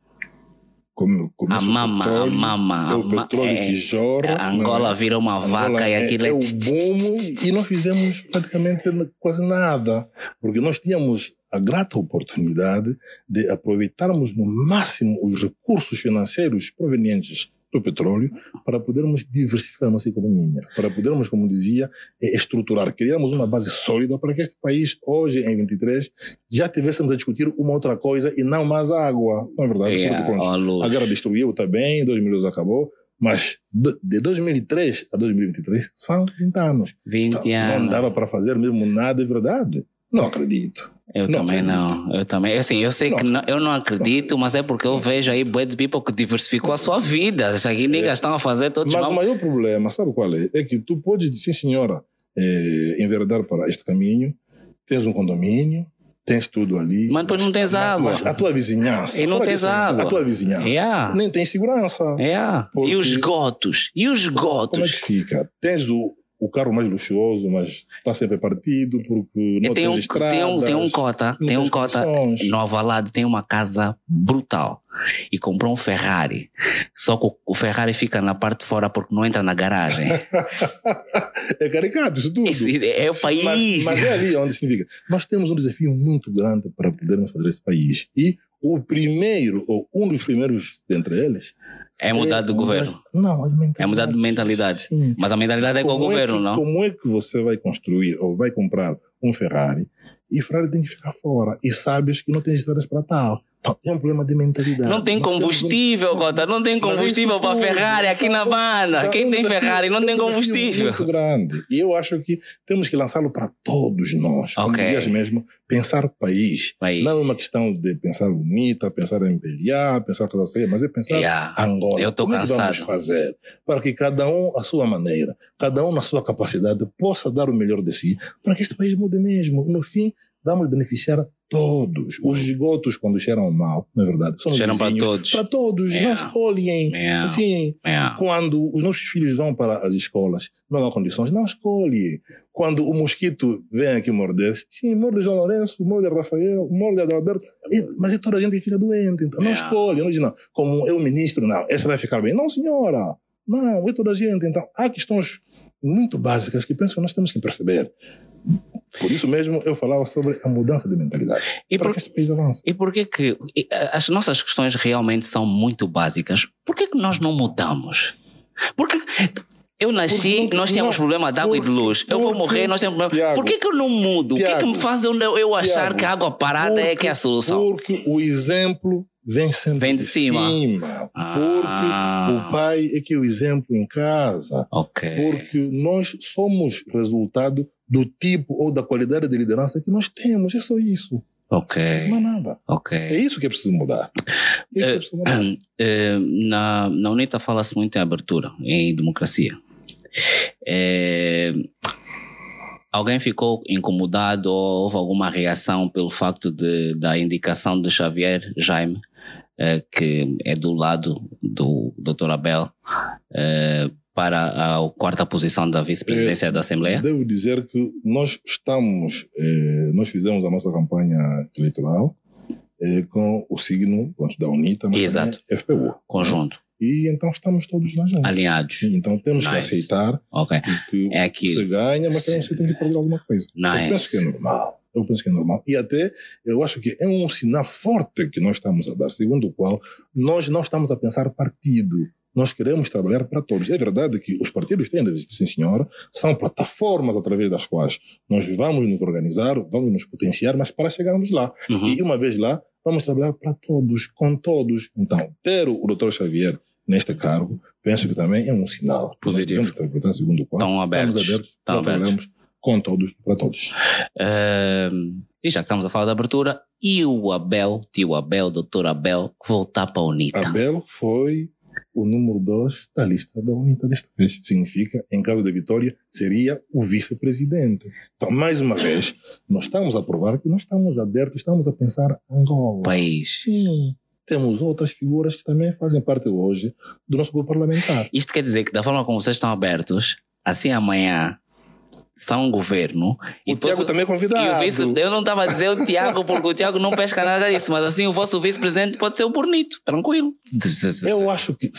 Speaker 2: Como,
Speaker 1: a mama,
Speaker 2: petróleo,
Speaker 1: a mama.
Speaker 2: É o petróleo
Speaker 1: é,
Speaker 2: que jorra.
Speaker 1: Angola vira uma
Speaker 2: Angola
Speaker 1: vaca
Speaker 2: é,
Speaker 1: e aquilo
Speaker 2: é
Speaker 1: é.
Speaker 2: o boom e não fizemos praticamente quase nada. Porque nós tínhamos a grata oportunidade de aproveitarmos no máximo os recursos financeiros provenientes do petróleo para podermos diversificar a nossa economia, para podermos, como dizia, estruturar, criarmos uma base sólida para que este país, hoje em 23, já tivéssemos a discutir uma outra coisa e não mais a água, não é verdade?
Speaker 1: Yeah,
Speaker 2: pronto, a guerra destruiu, bem, 2012 acabou, mas de 2003 a 2023 são 20 anos.
Speaker 1: 20 então,
Speaker 2: anos. Não dava para fazer mesmo nada de verdade. Não acredito.
Speaker 1: Eu
Speaker 2: não
Speaker 1: também não. Eu também. Assim, eu sei
Speaker 2: Não
Speaker 1: que não, eu não acredito, mas é porque eu vejo aí de people que diversificou a sua vida. Já que niggas estão a fazer todos
Speaker 2: Mas o
Speaker 1: vamos-
Speaker 2: maior problema, sabe qual é? É que tu podes, sim senhora, eh, enveredar para este caminho, tens um condomínio, tens tudo ali.
Speaker 1: Mas depois não tens
Speaker 2: mas-
Speaker 1: água.
Speaker 2: Mas a tua vizinhança.
Speaker 1: E não tens água.
Speaker 2: A tua vizinhança.
Speaker 1: Yeah.
Speaker 2: Nem tem segurança.
Speaker 1: Yeah.
Speaker 2: Porque-
Speaker 1: E os gotos? E os
Speaker 2: Como é
Speaker 1: gotos?
Speaker 2: que fica? Tens o, o carro mais luxuoso, mas está sempre partido porque não
Speaker 1: tem um,
Speaker 2: estradas.
Speaker 1: tem um, tem um cota, tem um cota
Speaker 2: condições.
Speaker 1: no Avalado, tem uma casa brutal e comprou um Ferrari. Só que o- Ferrari fica na parte de fora porque não entra na garagem.
Speaker 2: é caricato isso tudo.
Speaker 1: Isso é o país.
Speaker 2: Mas, mas é ali onde significa. Nós temos um desafio muito grande para podermos fazer esse país. E o primeiro, ou um dos primeiros dentre eles.
Speaker 1: É mudar de
Speaker 2: mudar-
Speaker 1: governo.
Speaker 2: Não, as mentalidades.
Speaker 1: É mudar de mentalidade.
Speaker 2: Sim.
Speaker 1: Mas a mentalidade é com o
Speaker 2: Como
Speaker 1: governo,
Speaker 2: que,
Speaker 1: não?
Speaker 2: Como é que você vai construir ou vai comprar um Ferrari e o Ferrari tem que ficar fora e sabes que não tem estradas para tal? É um problema de mentalidade.
Speaker 1: Não tem combustível, Cota. Não tem
Speaker 2: é
Speaker 1: combustível para. Ferrari aqui na banda. Quem tem Ferrari não
Speaker 2: é
Speaker 1: tem
Speaker 2: desafio
Speaker 1: combustível.
Speaker 2: muito grande. E eu acho que temos que lançá-lo para todos nós. Como
Speaker 1: Ok.
Speaker 2: dizias mesmo, pensar país.
Speaker 1: Aí.
Speaker 2: Não é uma questão de pensar bonita, pensar em pelear, pensar coisa séria, mas é pensar
Speaker 1: Yeah.
Speaker 2: Angola.
Speaker 1: Eu
Speaker 2: Como é vamos
Speaker 1: cansado.
Speaker 2: fazer para que cada um, à sua maneira, cada um na sua capacidade, possa dar o melhor de si, para que este país mude mesmo. No fim, vamos beneficiar todos. Os esgotos, quando cheiram mal, na verdade, são
Speaker 1: Cheiram para todos.
Speaker 2: Para todos,
Speaker 1: Yeah.
Speaker 2: não escolhem.
Speaker 1: Yeah.
Speaker 2: Assim,
Speaker 1: Yeah.
Speaker 2: quando os nossos filhos vão para as escolas, não há condições, não escolhe. quando o mosquito vem aqui morder, sim, morde João Lourenço, morde Rafael, morde Adalberto, e, mas é toda a gente fica doente. Então, não
Speaker 1: É.
Speaker 2: escolhe, não diz, não, como eu ministro, não, essa vai ficar bem. Não, senhora, não, é toda a gente. Então, há questões muito básicas que penso que nós temos que perceber. Por isso mesmo eu falava sobre a mudança de mentalidade.
Speaker 1: E
Speaker 2: para
Speaker 1: por,
Speaker 2: que este país avance.
Speaker 1: e por que que as nossas questões realmente são muito básicas? Por que que nós não mudamos? Porque eu nasci,
Speaker 2: Porque-
Speaker 1: nós tínhamos
Speaker 2: não,
Speaker 1: problema de água e de
Speaker 2: porque-
Speaker 1: luz. Eu vou
Speaker 2: porque-
Speaker 1: morrer, nós temos problema.
Speaker 2: Tiago,
Speaker 1: por que que eu não mudo? o que é que me faz eu, eu achar
Speaker 2: Tiago,
Speaker 1: que a água parada é que é a solução?
Speaker 2: Porque o exemplo vem sempre
Speaker 1: Vem de cima.
Speaker 2: Porque
Speaker 1: Ah.
Speaker 2: o pai é que é o exemplo em casa.
Speaker 1: Ok.
Speaker 2: Porque nós somos resultado do tipo ou da qualidade de liderança que nós temos. É só isso.
Speaker 1: Ok.
Speaker 2: Não é nada.
Speaker 1: Ok.
Speaker 2: É isso que é preciso mudar. É que é preciso mudar.
Speaker 1: Eh, na, na UNITA fala-se muito em abertura, em democracia. Eh, alguém ficou incomodado ou houve alguma reação pelo facto de, da indicação de Xavier Jaime, que é do lado do Dr. Abel, para a quarta posição da vice-presidência da Assembleia?
Speaker 2: Devo dizer que nós estamos, eh, nós fizemos a nossa campanha eleitoral eh, com o signo da UNITA, mas
Speaker 1: Exato.
Speaker 2: também FPU.
Speaker 1: Conjunto,
Speaker 2: E então estamos todos lá juntos.
Speaker 1: alinhados.
Speaker 2: Então temos que
Speaker 1: Nice.
Speaker 2: aceitar
Speaker 1: Ok.
Speaker 2: que
Speaker 1: É
Speaker 2: você ganha, mas você tem que perder alguma coisa.
Speaker 1: Nice.
Speaker 2: Eu penso que é normal. Eu penso que é normal. E até eu acho que é um sinal forte que nós estamos a dar, segundo o qual nós não estamos a pensar partido. Nós queremos trabalhar para todos. É verdade que os partidos têm de existir, sim senhora, são plataformas através das quais nós vamos nos organizar, vamos nos potenciar, mas para chegarmos lá.
Speaker 1: Uhum.
Speaker 2: E uma vez lá, vamos trabalhar para todos, com todos. Então, ter o Dr. Xavier neste cargo, penso que também é um sinal.
Speaker 1: Positivo.
Speaker 2: Nós interpretar segundo o qual
Speaker 1: Estão abertos.
Speaker 2: estamos abertos
Speaker 1: Estão abertos.
Speaker 2: com todos, para todos.
Speaker 1: Ahm, e já que estamos a falar da abertura, e o Abel, tio Abel, doutor Abel, voltar para a UNITA?
Speaker 2: Abel foi o número dois da lista da UNITA desta vez. Significa, em caso de vitória, seria o vice-presidente. Então, mais uma vez, nós estamos a provar que nós estamos abertos, estamos a pensar Angola.
Speaker 1: País.
Speaker 2: Sim. Temos outras figuras que também fazem parte hoje do nosso grupo parlamentar.
Speaker 1: Isto quer dizer que da forma como vocês estão abertos, assim amanhã são um governo e
Speaker 2: O
Speaker 1: depois
Speaker 2: Tiago também é
Speaker 1: e
Speaker 2: convidado.
Speaker 1: vice, eu não estava a dizer o Tiago porque o Tiago não pesca nada disso, mas assim o vosso vice-presidente pode ser o Bonito, tranquilo.
Speaker 2: Eu acho que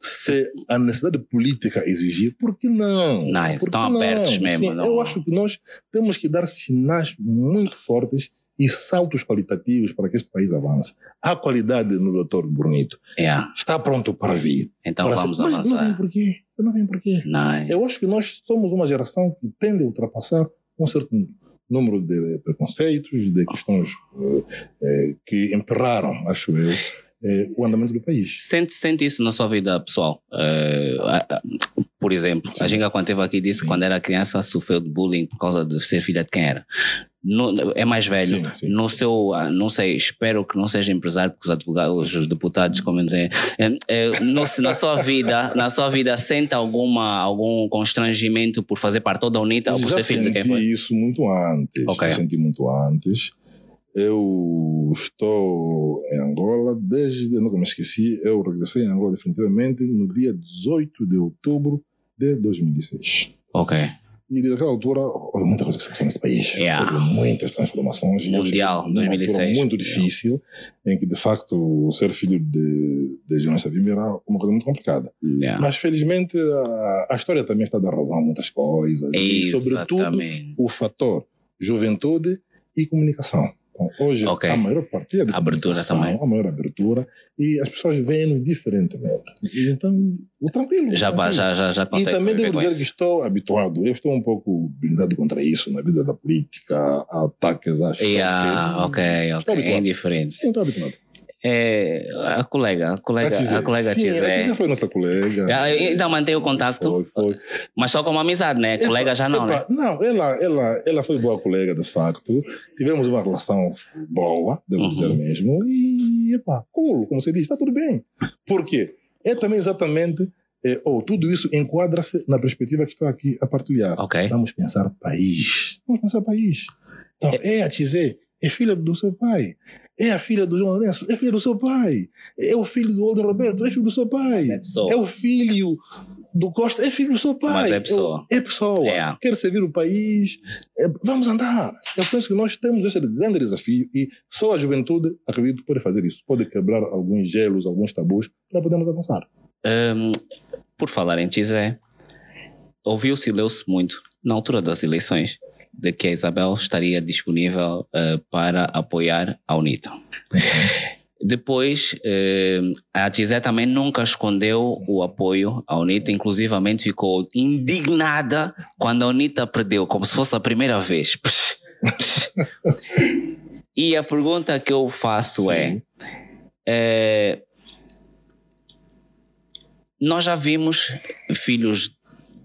Speaker 2: se, a necessidade política exigir, por que não? Que
Speaker 1: estão abertos mesmo,
Speaker 2: Sim,
Speaker 1: não-
Speaker 2: Eu acho que nós temos que dar sinais muito fortes e saltos qualitativos para que este país avance. Há qualidade no doutor Bonito.
Speaker 1: Yeah,
Speaker 2: Está pronto para vir.
Speaker 1: então
Speaker 2: para
Speaker 1: vamos
Speaker 2: ser- mas não vem
Speaker 1: avançar.
Speaker 2: Quê? Não vem por quê?
Speaker 1: Nice.
Speaker 2: Eu acho que nós somos uma geração que tende a ultrapassar um certo número de preconceitos, de questões eh, eh, que emperraram, acho eu, eh, o andamento do país.
Speaker 1: Sente, sente isso na sua vida pessoal? A- a- por exemplo, a
Speaker 2: Sim.
Speaker 1: Ginga quando esteve aqui disse que
Speaker 2: Sim.
Speaker 1: quando era criança sofreu de bullying por causa de ser filha de quem era. No- é mais velho.
Speaker 2: Sim, sim.
Speaker 1: No seu, ah, não sei, espero que não seja empresário, porque os advogados, os deputados, como dizer, é, é, no- na sua vida, na sua vida, sente alguma, algum constrangimento por fazer parte toda a UNITA ou por ser filho de quem
Speaker 2: senti
Speaker 1: foi?
Speaker 2: isso muito antes.
Speaker 1: Ok.
Speaker 2: Já senti muito antes. Eu estou em Angola desde, nunca me esqueci, eu regressei em Angola definitivamente no dia 18 de outubro de 2006.
Speaker 1: Ok.
Speaker 2: E desde aquela altura, houve muita coisa que se passou nesse país.
Speaker 1: Yeah.
Speaker 2: Houve muitas transformações. E
Speaker 1: Mundial,
Speaker 2: numa altura
Speaker 1: 2006.
Speaker 2: muito difícil, em que, de facto, ser filho de, de Jonas Savimbi era uma coisa muito complicada.
Speaker 1: Yeah.
Speaker 2: Mas, felizmente, a, a história também está a dar razão a muitas coisas. E, sobretudo,
Speaker 1: Exatamente.
Speaker 2: o fator juventude e comunicação. Hoje,
Speaker 1: Ok.
Speaker 2: a maior partilha de
Speaker 1: Abertura também.
Speaker 2: a maior abertura, e as pessoas veem-nos diferentemente. E, Então, o tranquilo.
Speaker 1: Já,
Speaker 2: tranquilo.
Speaker 1: já, já, já
Speaker 2: E
Speaker 1: consegue
Speaker 2: também
Speaker 1: viver
Speaker 2: devo dizer que estou habituado, eu estou um pouco blindado contra isso na vida da política, ataques, a
Speaker 1: Yeah,
Speaker 2: choques.
Speaker 1: ok, ok. É indiferente.
Speaker 2: Sim, estou habituado.
Speaker 1: É, a colega, a colega,
Speaker 2: Tizé.
Speaker 1: a colega
Speaker 2: Sim,
Speaker 1: Tizé.
Speaker 2: a Tizé foi nossa colega.
Speaker 1: Ainda mantém o contacto,
Speaker 2: Foi, foi.
Speaker 1: mas só como amizade, né? Colega já não, né?
Speaker 2: Não, ela, ela, ela foi boa colega, de facto. Tivemos uma relação boa, devo
Speaker 1: Uhum.
Speaker 2: dizer mesmo. E, epá, cool, como você diz, está tudo bem. Por quê? É também exatamente, é, ou tudo isso enquadra-se na perspectiva que estou aqui a partilhar.
Speaker 1: Ok.
Speaker 2: Vamos pensar país. Vamos pensar país. Então, é a Tizé, é filha do seu pai. É a filha do João Lourenço, é filha do seu pai. É o filho do Aldo Roberto, é filho do seu pai.
Speaker 1: É.
Speaker 2: É o filho do Costa é filho do seu pai.
Speaker 1: Mas é pessoa.
Speaker 2: É, é pessoa.
Speaker 1: É.
Speaker 2: Quer servir o país. É, vamos andar. Eu penso que nós temos esse grande desafio e só a juventude, acredito, pode fazer isso. Pode quebrar alguns gelos, alguns tabus para podermos avançar.
Speaker 1: Um, por falar em Tizé, ouviu-se e leu-se muito, na altura das eleições, de que a Isabel estaria disponível uh, para apoiar a UNITA. Depois, eh, a Tizé também nunca escondeu o apoio à UNITA, inclusivamente ficou indignada quando a UNITA perdeu, como se fosse a primeira vez. e a pergunta que eu faço é, é: nós já vimos filhos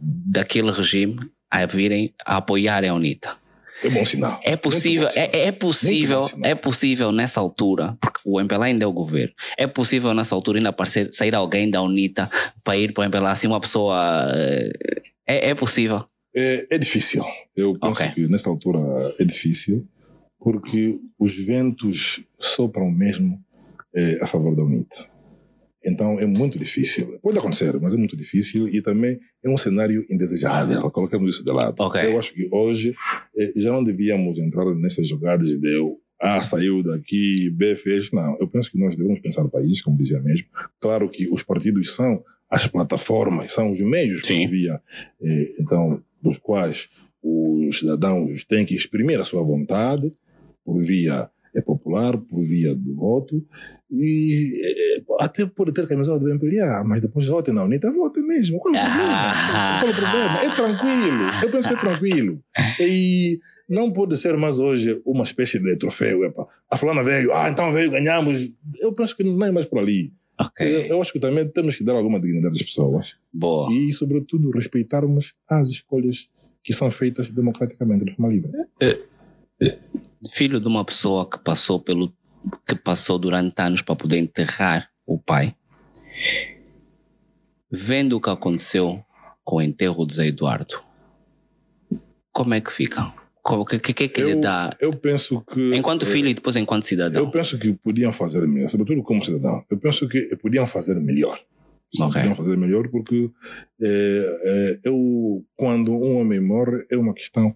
Speaker 1: daquele regime a virem a apoiar a UNITA.
Speaker 2: É bom sinal.
Speaker 1: É possível, é, é, possível, é possível nessa altura, porque o MPLA ainda é o governo, é possível nessa altura ainda aparecer, sair alguém da UNITA para ir para o MPLA, assim uma pessoa, eh, é, é possível?
Speaker 2: É, é difícil. Eu penso okay. que nessa altura é difícil, porque os ventos sopram mesmo é, a favor da UNITA. Então é muito difícil. Pode acontecer, mas é muito difícil e também é um cenário indesejável. Colocamos isso de lado.
Speaker 1: Okay.
Speaker 2: Eu acho que hoje eh, já não devíamos entrar nessas jogadas de A saiu daqui, B fez. Não, eu penso que nós devemos pensar no país, como dizia mesmo. Claro que os partidos são as plataformas, são os meios
Speaker 1: Sim.
Speaker 2: via, eh, então, dos quais os cidadãos têm que exprimir a sua vontade por via é popular, por via do voto, e é, até pode ter camisola do MPLA, mas depois vote na UNITA, vote mesmo. Qual é o problema? Qual é o problema? É tranquilo, eu penso que é tranquilo. E não pode ser mais hoje uma espécie de troféu. Epa. A fulana veio, ah, então veio, ganhamos. Eu penso que não é mais por ali.
Speaker 1: Okay.
Speaker 2: Eu, eu, acho que também temos que dar alguma dignidade às pessoas.
Speaker 1: Boa.
Speaker 2: E, sobretudo, respeitarmos as escolhas que são feitas democraticamente de forma livre.
Speaker 1: É, é, filho de uma pessoa que passou pelo que passou durante anos para poder enterrar o pai, vendo o que aconteceu com o enterro de Zé Eduardo, como é que fica? O que, que, que, é que
Speaker 2: eu,
Speaker 1: ele dá?
Speaker 2: Eu penso que.
Speaker 1: Enquanto filho e depois enquanto cidadão.
Speaker 2: Eu penso que podiam fazer melhor, sobretudo como cidadão. Eu penso que podiam fazer melhor.
Speaker 1: Okay.
Speaker 2: Podiam fazer melhor porque é, é, eu, quando um homem morre, é uma questão,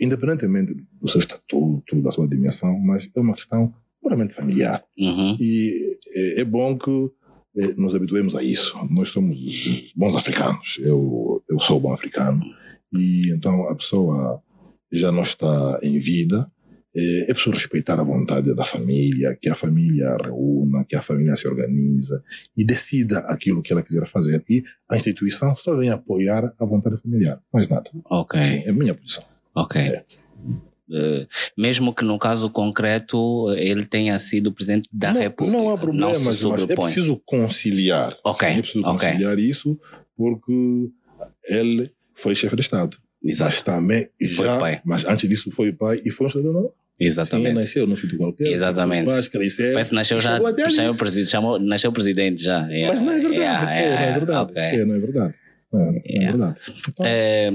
Speaker 2: independentemente do seu estatuto, da sua dimensão, mas é uma questão puramente familiar.
Speaker 1: Uhum.
Speaker 2: E é, é, bom que é, nos habituemos a isso. Nós somos bons africanos. Eu, eu sou bom africano. E então a pessoa já não está em vida. É, é preciso respeitar a vontade da família, que a família reúna, que a família se organiza e decida aquilo que ela quiser fazer. E a instituição só vem apoiar a vontade familiar, mais nada.
Speaker 1: Ok.
Speaker 2: Sim, é a minha posição.
Speaker 1: Ok. É. Uh, mesmo que no caso concreto ele tenha sido presidente da
Speaker 2: não,
Speaker 1: República.
Speaker 2: Não há problema,
Speaker 1: não se
Speaker 2: mas é preciso conciliar.
Speaker 1: Ok.
Speaker 2: Sim, é preciso
Speaker 1: okay.
Speaker 2: conciliar isso porque ele foi chefe de Estado.
Speaker 1: Exato.
Speaker 2: Mas também já. Mas antes disso foi pai e foi um cidadão.
Speaker 1: Exatamente.
Speaker 2: Sim, nasceu num sítio qualquer.
Speaker 1: Exatamente.
Speaker 2: Pais, crescer,
Speaker 1: Parece que nasceu já. Presidente, chamou, nasceu presidente já.
Speaker 2: Yeah. Mas não é verdade.
Speaker 1: Yeah,
Speaker 2: yeah, é, não é verdade.
Speaker 1: Okay.
Speaker 2: É, não é verdade. Não, não é verdade.
Speaker 1: Então, é,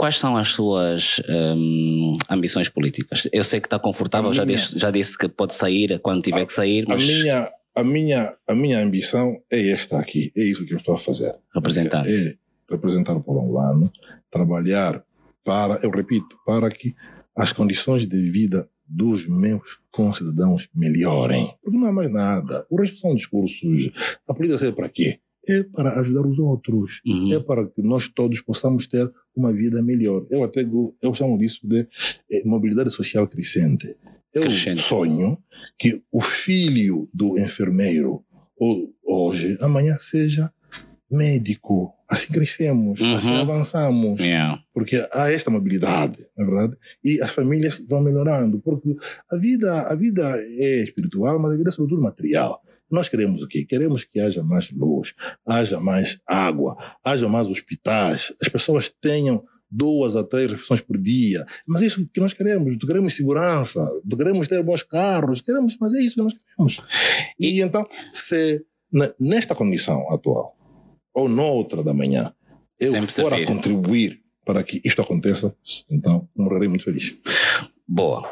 Speaker 1: Quais são as suas hum, ambições políticas? Eu sei que está confortável, já, disse, já disse que pode sair quando tiver
Speaker 2: a,
Speaker 1: que sair, mas...
Speaker 2: A minha, a, minha, a minha ambição é esta aqui, é isso que eu estou a fazer.
Speaker 1: Representar.
Speaker 2: É representar o povo angolano, trabalhar para, eu repito, para que as condições de vida dos meus concidadãos melhorem. Porque não há mais nada. O resto são discursos. A política serve para quê? é para ajudar os outros,
Speaker 1: uhum.
Speaker 2: é para que nós todos possamos ter uma vida melhor. Eu até eu chamo disso de é, mobilidade social crescente. Eu
Speaker 1: Crescente.
Speaker 2: sonho que o filho do enfermeiro hoje, amanhã seja médico. Assim crescemos,
Speaker 1: uhum.
Speaker 2: assim avançamos.
Speaker 1: Yeah.
Speaker 2: Porque há esta mobilidade, na é verdade? E as famílias vão melhorando. Porque a vida, a vida é espiritual, mas a vida é sobretudo material. Nós queremos o quê? Queremos que haja mais luz, haja mais água, haja mais hospitais, as pessoas tenham duas a três refeições por dia. Mas é isso que nós queremos. Queremos segurança, queremos ter bons carros, queremos, mas é isso que nós queremos. E, então, se nesta condição atual, ou noutra da manhã, eu
Speaker 1: Sempre
Speaker 2: for a contribuir para que isto aconteça, então morrerei muito feliz.
Speaker 1: Boa.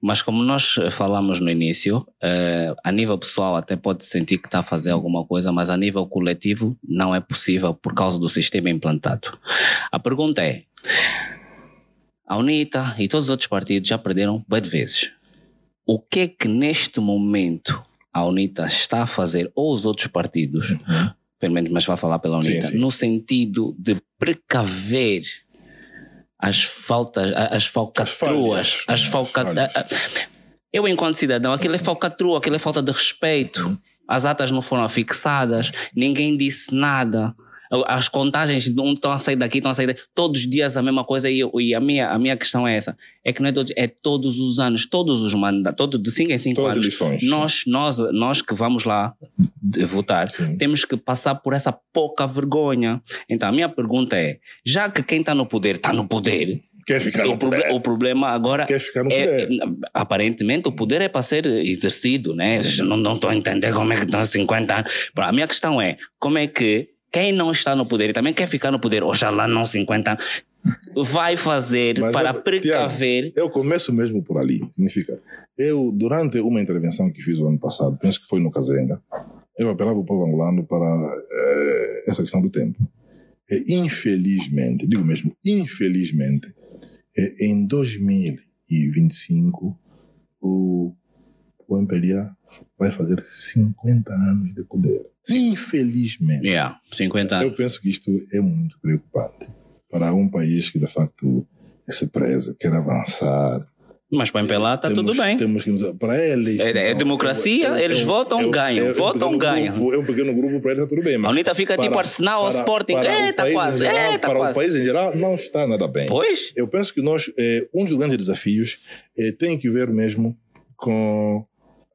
Speaker 1: Mas como nós falamos no início, uh, a nível pessoal até pode sentir que está a fazer alguma coisa, mas a nível coletivo não é possível por causa do sistema implantado. A pergunta é: a UNITA e todos os outros partidos já perderam bem de vezes. O que é que neste momento a UNITA está a fazer, ou os outros partidos, uhum. pelo menos, mas vai falar pela UNITA, sim, sim. no sentido de precaver as faltas, as falcatruas, as, falcatruas. Eu, enquanto cidadão, aquilo é falcatrua, aquilo é falta de respeito. Uhum. As atas não foram fixadas, ninguém disse nada. As contagens não estão a sair daqui, estão a sair daqui. Todos os dias a mesma coisa. E, e, a, minha, a minha questão é essa: é que não é todos, é todos os anos, todos os mandatos, todo, de 5 em 5 anos. Eleições. Nós, nós, nós que vamos lá votar, Sim. temos que passar por essa pouca vergonha. Então a minha pergunta é: já que quem está no poder está no poder,
Speaker 2: Quer ficar no
Speaker 1: o,
Speaker 2: poder.
Speaker 1: o problema agora.
Speaker 2: Quer ficar no
Speaker 1: é,
Speaker 2: poder.
Speaker 1: Aparentemente, o poder é para ser exercido, né? Não estou a entender como é que estão 50 anos. A minha questão é: como é que quem não está no poder e também quer ficar no poder, oxalá não 50 vai fazer Mas para eu, precaver.
Speaker 2: Tiago, eu começo mesmo por ali. Significa, eu, durante uma intervenção que fiz o ano passado, penso que foi no Cazenga, eu apelava o povo angolano para eh, essa questão do tempo. E, infelizmente, digo mesmo, infelizmente, eh, em 2025, o, o MPLA vai fazer 50 anos de poder. Infelizmente.
Speaker 1: Yeah, 50
Speaker 2: anos. Eu penso que isto é muito preocupante para um país que de facto se preza, quer avançar.
Speaker 1: Mas para MPLA está tudo bem.
Speaker 2: Temos que para eles.
Speaker 1: É, é democracia, é, é, eles votam, ganham. votam, ganham.
Speaker 2: É um pequeno grupo, para eles está tudo bem.
Speaker 1: a UNITA fica tipo para, tipo Arsenal ou Sporting. é, está quase.
Speaker 2: Geral,
Speaker 1: é, tá
Speaker 2: para
Speaker 1: quase.
Speaker 2: o país em geral, não está nada bem.
Speaker 1: Pois.
Speaker 2: Eu penso que nós, eh, um dos grandes desafios eh, tem que ver mesmo com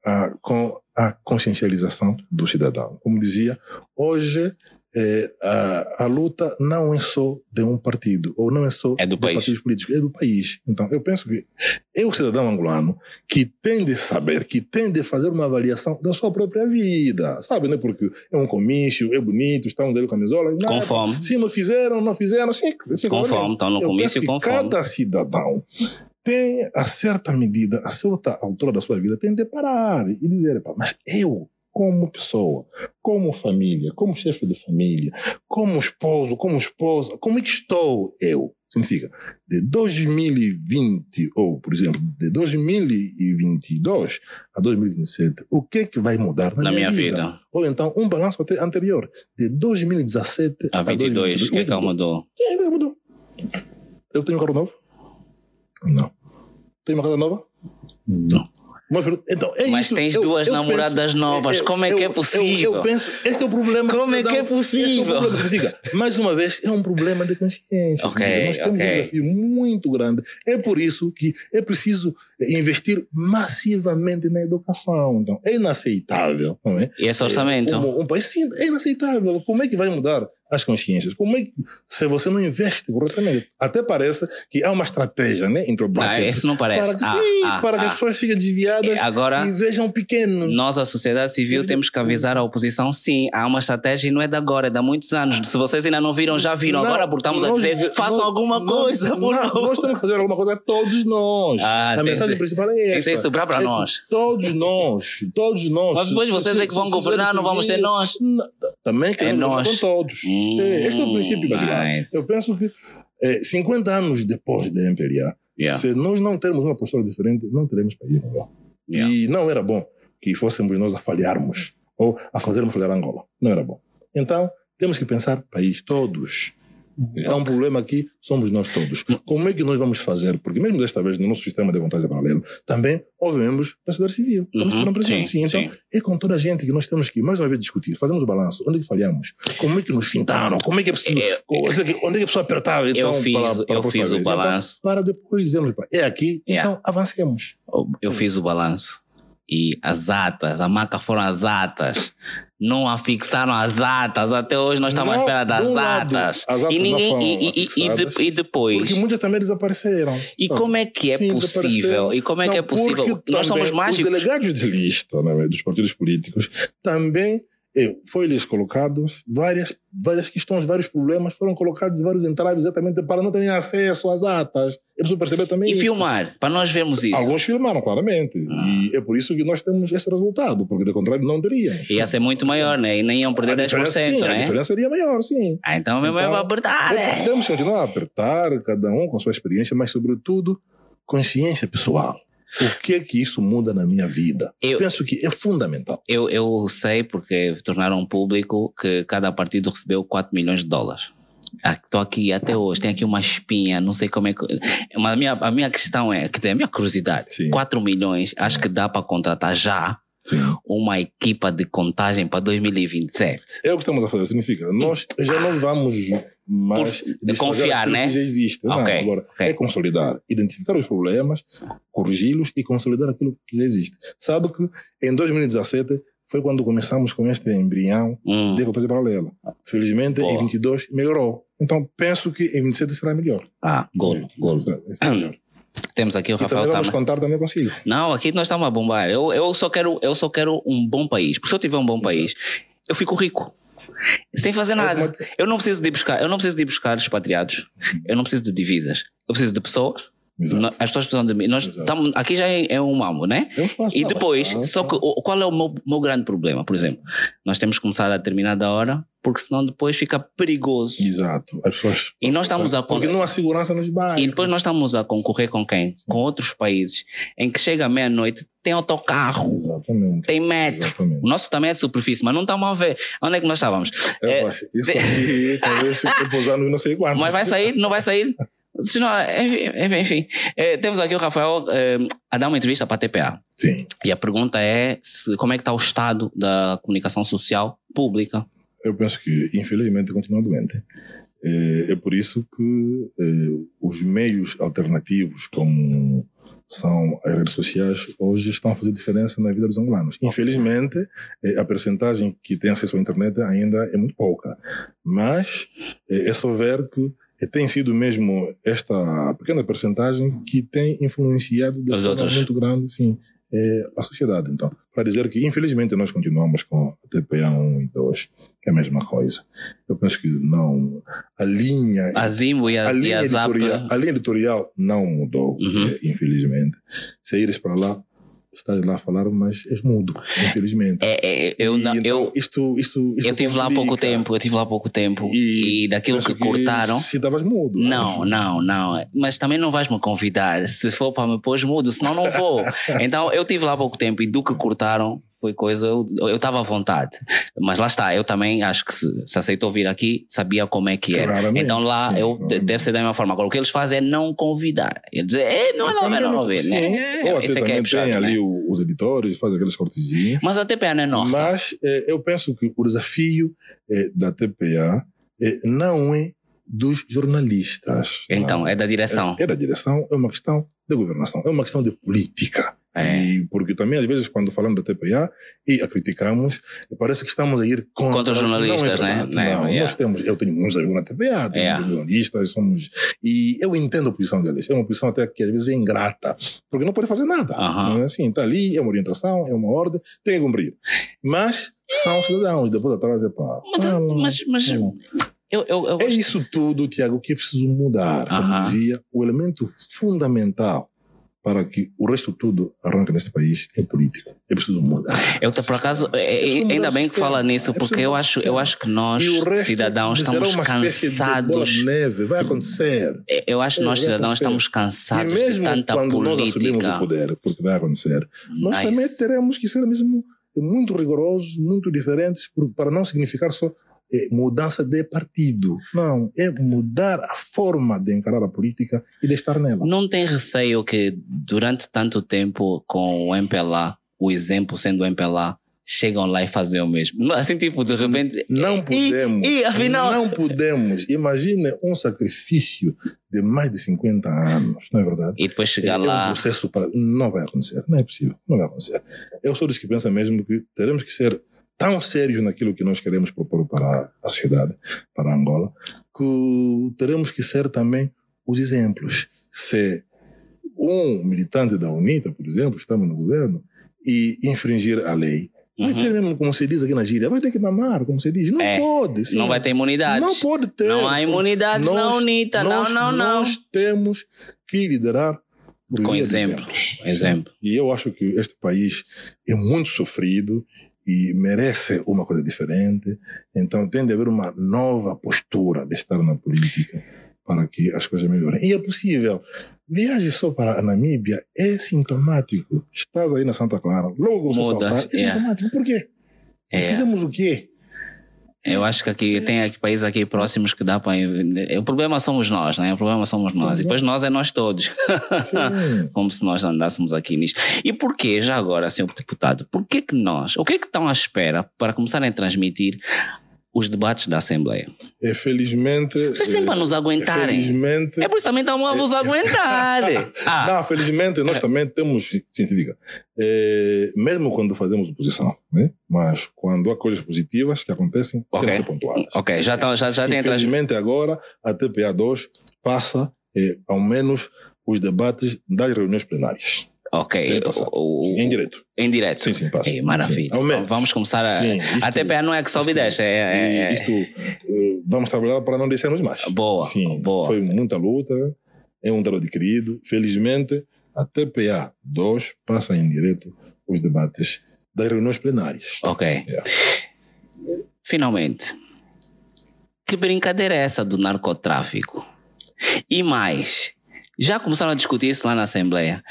Speaker 2: a, com a consciencialização do cidadão. Como dizia, hoje é, a, a, luta não é só de um partido, ou não é só
Speaker 1: é do
Speaker 2: de partidos políticos, é do país. Então, eu penso que é o cidadão angolano que tem de saber, que tem de fazer uma avaliação da sua própria vida, sabe, né? Porque é um comício, é bonito, estamos ali com camisola. Nada.
Speaker 1: Com fome.
Speaker 2: Se não fizeram, não fizeram, sim. sim
Speaker 1: com fome, estão no comício e com
Speaker 2: fome. Cada cidadão tem, a certa medida, a certa altura da sua vida, tem de parar e dizer, mas eu, como pessoa, como família, como chefe de família, como esposo, como esposa, como é que estou eu? Significa, de 2020, ou, por exemplo, de 2022 a 2027, o que é que vai mudar na, na minha, vida? vida? Ou então, um balanço anterior, de 2017
Speaker 1: a, a 2022. O que é que mudou? O
Speaker 2: que é que mudou? Eu tenho um carro novo? Não. Tem uma casa nova?
Speaker 1: Não.
Speaker 2: Mas, então, é
Speaker 1: Mas
Speaker 2: isso.
Speaker 1: tens
Speaker 2: eu,
Speaker 1: duas
Speaker 2: eu
Speaker 1: namoradas
Speaker 2: penso,
Speaker 1: novas,
Speaker 2: eu,
Speaker 1: como é que é possível?
Speaker 2: Eu, penso, este é o problema.
Speaker 1: Como é que é possível?
Speaker 2: É problema, mais uma vez, é um problema de consciência.
Speaker 1: Okay,
Speaker 2: Nós temos
Speaker 1: okay.
Speaker 2: um desafio muito grande. É por isso que é preciso investir massivamente na educação. Então, é inaceitável. Não é?
Speaker 1: E esse orçamento?
Speaker 2: É, um, um país, sim, é inaceitável. Como é que vai mudar? as consciências. Como é que, se você não investe corretamente? Até parece que há uma estratégia, né? Entre o
Speaker 1: não, isso não parece.
Speaker 2: Para que, ah, sim, ah, para ah, que as pessoas fiquem desviadas
Speaker 1: agora,
Speaker 2: e vejam pequeno.
Speaker 1: Nós, a sociedade civil, temos que avisar a oposição, sim, há uma estratégia e não é de agora, é de há muitos anos. Se vocês ainda não viram, já viram. Não, agora porque estamos a dizer, façam nós, alguma nós, coisa.
Speaker 2: Nós, nós temos que fazer alguma coisa, todos nós.
Speaker 1: Ah,
Speaker 2: a mensagem principal é essa.
Speaker 1: Tem que sobrar para é nós.
Speaker 2: Todos nós. Todos nós.
Speaker 1: Mas depois vocês é que vão governar, não vamos ser nós.
Speaker 2: Também queremos é nós. com todos.
Speaker 1: Hum,
Speaker 2: este é o princípio basilar. Nice. Eu penso que é, 50 anos depois da MPLA, yeah. se nós não termos uma postura diferente, não teremos país nenhum. Yeah. E não era bom que fôssemos nós a falharmos ou a fazermos falhar Angola. Não era bom. Então, temos que pensar país, todos. Há um problema aqui, somos nós todos. Como é que nós vamos fazer? Porque mesmo desta vez, no nosso sistema de vantagem paralelo, também houve membros da sociedade civil.
Speaker 1: Uhum, sim,
Speaker 2: sim, então,
Speaker 1: sim.
Speaker 2: é com toda a gente que nós temos que, mais uma vez, discutir. Fazemos o balanço. Onde é que falhamos? Como é que nos fintaram? Como é que é possível?
Speaker 1: Eu,
Speaker 2: onde é que a pessoa apertava? Então,
Speaker 1: eu fiz,
Speaker 2: para, para
Speaker 1: eu fiz o balanço.
Speaker 2: Então, para depois dizermos, é aqui,
Speaker 1: yeah.
Speaker 2: então avancemos.
Speaker 1: Eu fiz o balanço. E as atas, a marca foram as atas não afixaram as atas. Até hoje nós estamos à espera das atas.
Speaker 2: Lado, as atas
Speaker 1: e ninguém e,
Speaker 2: e,
Speaker 1: e, e, depois.
Speaker 2: Porque muitas também desapareceram.
Speaker 1: E sabe? como é que é Sim, possível? E como é
Speaker 2: não,
Speaker 1: que é possível? Nós somos mágicos.
Speaker 2: Os delegados de lista né, dos partidos políticos também foi-lhes colocados várias, várias questões, vários problemas, foram colocados vários entraves exatamente para não terem acesso às atas. É também
Speaker 1: E
Speaker 2: isso.
Speaker 1: filmar, para nós vermos isso.
Speaker 2: Alguns filmaram, claramente.
Speaker 1: Ah.
Speaker 2: E é por isso que nós temos esse resultado, porque de contrário não teríamos.
Speaker 1: Ia ser muito maior, né? E nem iam perder
Speaker 2: a
Speaker 1: 10%,
Speaker 2: diferença, sim, a
Speaker 1: né?
Speaker 2: diferença seria maior, sim.
Speaker 1: Ah, então mesmo é
Speaker 2: Então,
Speaker 1: para apertar,
Speaker 2: É,
Speaker 1: né?
Speaker 2: Temos que continuar a apertar, cada um com sua experiência, mas, sobretudo, consciência pessoal. O que é que isso muda na minha vida?
Speaker 1: Eu-
Speaker 2: Penso que é fundamental.
Speaker 1: Eu, eu sei porque tornaram público que cada partido recebeu 4 milhões de dólares. Estou aqui até hoje, tem aqui uma espinha, não sei como é que. Mas a minha, a minha questão é, que tem a minha curiosidade:
Speaker 2: Sim.
Speaker 1: 4 milhões, acho que dá para contratar já
Speaker 2: Sim.
Speaker 1: uma equipa de contagem para 2027.
Speaker 2: É o que estamos a fazer. Significa, nós já não vamos mais
Speaker 1: Por- confiar, né?
Speaker 2: já existe. Não, agora,
Speaker 1: ok.
Speaker 2: é consolidar, identificar os problemas, corrigi-los e consolidar aquilo que já existe. Sabe que em 2017 foi quando começamos com este embrião
Speaker 1: Hum.
Speaker 2: de contagem paralela. Felizmente,
Speaker 1: Boa.
Speaker 2: em 22 melhorou. Então, penso que em 27 será melhor.
Speaker 1: Ah, golo.
Speaker 2: É melhor.
Speaker 1: Temos aqui o
Speaker 2: E
Speaker 1: Rafael
Speaker 2: também vamos
Speaker 1: Tama.
Speaker 2: contar também consigo.
Speaker 1: Não, aqui nós estamos a bombar. Eu, eu, só quero, eu só quero um bom país. Porque se eu tiver um bom país, eu fico rico. Sem fazer nada.
Speaker 2: Alguma-
Speaker 1: Eu não preciso de buscar, eu não preciso de buscar expatriados. Eu não preciso de divisas. Eu preciso de pessoas.
Speaker 2: Exato.
Speaker 1: As pessoas precisam de mim. Nós estamos, aqui já é, é um mambo, né?
Speaker 2: É um espaço.
Speaker 1: E depois, só que o- qual é o meu, meu grande problema? Por exemplo, nós temos que começar a determinada hora, porque senão depois fica perigoso.
Speaker 2: Exato. As pessoas.
Speaker 1: E nós estamos a
Speaker 2: Porque não há segurança nos bairros.
Speaker 1: E depois nós estamos a concorrer com quem? Com outros países, em que chega meia-noite, tem autocarro,
Speaker 2: Exatamente.
Speaker 1: tem metro.
Speaker 2: Exatamente.
Speaker 1: O nosso também é de superfície, mas não estamos a ver. Onde é que nós estávamos?
Speaker 2: É,
Speaker 1: É,
Speaker 2: isso aqui talvez eu pousar no não sei quanto.
Speaker 1: Mas vai sair? Não vai sair? Se não, enfim, enfim. Eh, temos aqui o Rafael eh, a dar uma entrevista para a TPA.
Speaker 2: Sim.
Speaker 1: E a pergunta é se- como é que está o estado da comunicação social pública?
Speaker 2: Eu penso que, infelizmente, continua doente. É, é por isso que é, os meios alternativos, como são as redes sociais, hoje estão a fazer diferença na vida dos angolanos. Infelizmente, é, a percentagem que tem acesso à internet ainda é muito pouca. Mas é, é só ver que é, tem sido mesmo esta pequena percentagem que tem influenciado de
Speaker 1: Os
Speaker 2: forma
Speaker 1: outros.
Speaker 2: muito grande, sim, é, a sociedade. Então, para dizer que, infelizmente, nós continuamos com a TPA 1 e 2, que é a mesma coisa. Eu penso que não. A linha.
Speaker 1: A Zimbo e a,
Speaker 2: a
Speaker 1: e
Speaker 2: linha,
Speaker 1: a Zap.
Speaker 2: editorial, a linha editorial não mudou,
Speaker 1: Uhum.
Speaker 2: eh, infelizmente. Se ires para lá, estás lá a falar, mas és mudo, infelizmente.
Speaker 1: É, é, eu,
Speaker 2: E
Speaker 1: não,
Speaker 2: então,
Speaker 1: eu,
Speaker 2: isto, isto, isto
Speaker 1: eu tive lá há pouco tempo, eu tive lá há pouco tempo. E,
Speaker 2: E
Speaker 1: daquilo
Speaker 2: Penso
Speaker 1: que cortaram.
Speaker 2: Se estavas mudo.
Speaker 1: Não, não, não. Mas também não vais me convidar. Se for para me pôr mudo, senão não vou. Então eu tive lá há pouco tempo e do que cortaram foi coisa. Eu estava à vontade. Mas lá está, eu também acho que se, se aceitou vir aqui, sabia como é que era.
Speaker 2: Claramente,
Speaker 1: então lá
Speaker 2: sim,
Speaker 1: eu
Speaker 2: claramente.
Speaker 1: deve ser da mesma forma. Agora o que eles fazem é não convidar. É dizer, é, não é não,
Speaker 2: Também
Speaker 1: não, não,
Speaker 2: sim.
Speaker 1: né?
Speaker 2: Ou até
Speaker 1: Isso é
Speaker 2: também
Speaker 1: é chato,
Speaker 2: tem ali
Speaker 1: né?
Speaker 2: o- os editores, faz aqueles cortezinhos.
Speaker 1: Mas a TPA não é nossa.
Speaker 2: Mas eh, eu penso que o desafio eh, da TPA eh, não é dos jornalistas.
Speaker 1: Então,
Speaker 2: não.
Speaker 1: é da direção.
Speaker 2: É, é da direção, é uma questão de governação, é uma questão de política.
Speaker 1: É.
Speaker 2: E porque também, às vezes, quando falamos da TPA e a criticamos, parece que estamos a ir contra,
Speaker 1: Contra os jornalistas,
Speaker 2: não é
Speaker 1: né?
Speaker 2: verdade,
Speaker 1: Né?
Speaker 2: Não,
Speaker 1: Yeah.
Speaker 2: nós temos, eu tenho muitos amigos na TPA, temos
Speaker 1: Yeah.
Speaker 2: jornalistas, somos. E eu entendo a posição deles. É uma posição até que às vezes é ingrata, porque não pode fazer nada.
Speaker 1: Aham.
Speaker 2: Não é assim, está ali, é uma orientação, é uma ordem, tem que cumprir. Mas são cidadãos, depois atrás é pá.
Speaker 1: Mas,
Speaker 2: fala,
Speaker 1: mas, mas eu, eu, eu
Speaker 2: É isso tudo, Tiago, que é preciso mudar. Como
Speaker 1: Aham.
Speaker 2: dizia, o elemento fundamental para que o resto tudo arranque neste país é político. É preciso mudar.
Speaker 1: Eu, tô, por acaso, é- é- ainda bem que fala nisso,
Speaker 2: É
Speaker 1: porque eu acho, eu
Speaker 2: sistema.
Speaker 1: acho que nós,
Speaker 2: E
Speaker 1: cidadãos, estamos
Speaker 2: de
Speaker 1: cansados.
Speaker 2: de neve, vai acontecer.
Speaker 1: Eu acho que
Speaker 2: É,
Speaker 1: nós, cidadãos, estamos
Speaker 2: E
Speaker 1: cansados de
Speaker 2: mesmo
Speaker 1: tanta
Speaker 2: quando nós assumimos
Speaker 1: política.
Speaker 2: o poder, porque vai acontecer, nós
Speaker 1: Nice.
Speaker 2: também teremos que ser mesmo muito rigorosos, muito diferentes, para não significar só eh, mudança de partido. Não, é mudar a forma de encarar a política e de estar nela.
Speaker 1: Não tem receio que durante tanto tempo com o MPLA, o exemplo sendo o MPLA, chegam lá e fazem o mesmo. Assim, tipo, de repente.
Speaker 2: Não
Speaker 1: e-
Speaker 2: podemos.
Speaker 1: E, afinal.
Speaker 2: Não podemos. Imagine um sacrifício de mais de 50 anos, não é verdade?
Speaker 1: E depois
Speaker 2: É,
Speaker 1: chegar
Speaker 2: é um
Speaker 1: lá.
Speaker 2: processo para. Não vai acontecer. Não é possível. Não vai acontecer. Eu sou dos que pensam mesmo que teremos que ser tão sérios naquilo que nós queremos propor para a sociedade, para Angola, que teremos que ser também os exemplos. Se um militante da UNITA, por exemplo, estamos no governo e infringir a lei, Vai
Speaker 1: Uhum.
Speaker 2: ter mesmo, como se diz aqui na gíria, vai ter que mamar, como se diz. Não
Speaker 1: É.
Speaker 2: pode. sim.
Speaker 1: Não vai ter imunidade.
Speaker 2: Não pode ter.
Speaker 1: Não há imunidade,
Speaker 2: Nós-
Speaker 1: não, Nita.
Speaker 2: nós-
Speaker 1: não, não, não.
Speaker 2: Nós temos que liderar
Speaker 1: Com
Speaker 2: via de
Speaker 1: exemplo.
Speaker 2: exemplos.
Speaker 1: Exemplo.
Speaker 2: E eu acho que este país é muito sofrido e merece uma coisa diferente. Então tem de haver uma nova postura de estar na política para que as coisas melhorem. E é possível. Viaje só para a Namíbia é sintomático. Estás aí na Santa Clara, logo você
Speaker 1: Muda,
Speaker 2: saltar, é
Speaker 1: é.
Speaker 2: sintomático. Por quê?
Speaker 1: É.
Speaker 2: Fizemos o quê?
Speaker 1: Eu acho que aqui tem aqui países aqui próximos que dá para. O problema somos nós, né? O problema somos nós. E depois nós é nós todos. Como se nós andássemos aqui nisto. E porquê, já agora, senhor deputado, por que que nós, o que é que estão à espera para começarem a transmitir os debates da Assembleia?
Speaker 2: É, felizmente.
Speaker 1: Vocês sempre a nos aguentarem.
Speaker 2: Felizmente.
Speaker 1: É por isso também estão a vos aguentar. Ah,
Speaker 2: Não, felizmente nós também temos científica. É, mesmo quando fazemos oposição, né? mas quando há coisas positivas que acontecem,
Speaker 1: Ok.
Speaker 2: tem que ser pontuadas.
Speaker 1: ok, já, tá, já, já
Speaker 2: Sim,
Speaker 1: tem.
Speaker 2: Felizmente agora a TPA2 passa é, ao menos os debates das reuniões plenárias.
Speaker 1: Ok, o,
Speaker 2: Sim, em direto.
Speaker 1: em direto.
Speaker 2: Sim, sim, passa.
Speaker 1: Maravilha.
Speaker 2: Menos.
Speaker 1: Vamos começar a.
Speaker 2: Sim, isto-
Speaker 1: a TPA não é que sobe e desce. É, é- é-
Speaker 2: isto, eh, vamos trabalhar para não descermos mais.
Speaker 1: Boa,
Speaker 2: Sim,
Speaker 1: boa.
Speaker 2: foi muita luta, é um trabalho adquirido. Felizmente, a TPA 2 passa em direto os debates das reuniões plenárias.
Speaker 1: Ok.
Speaker 2: Yeah.
Speaker 1: Finalmente. Que brincadeira é essa do narcotráfico? E mais, já começaram a discutir isso lá na Assembleia.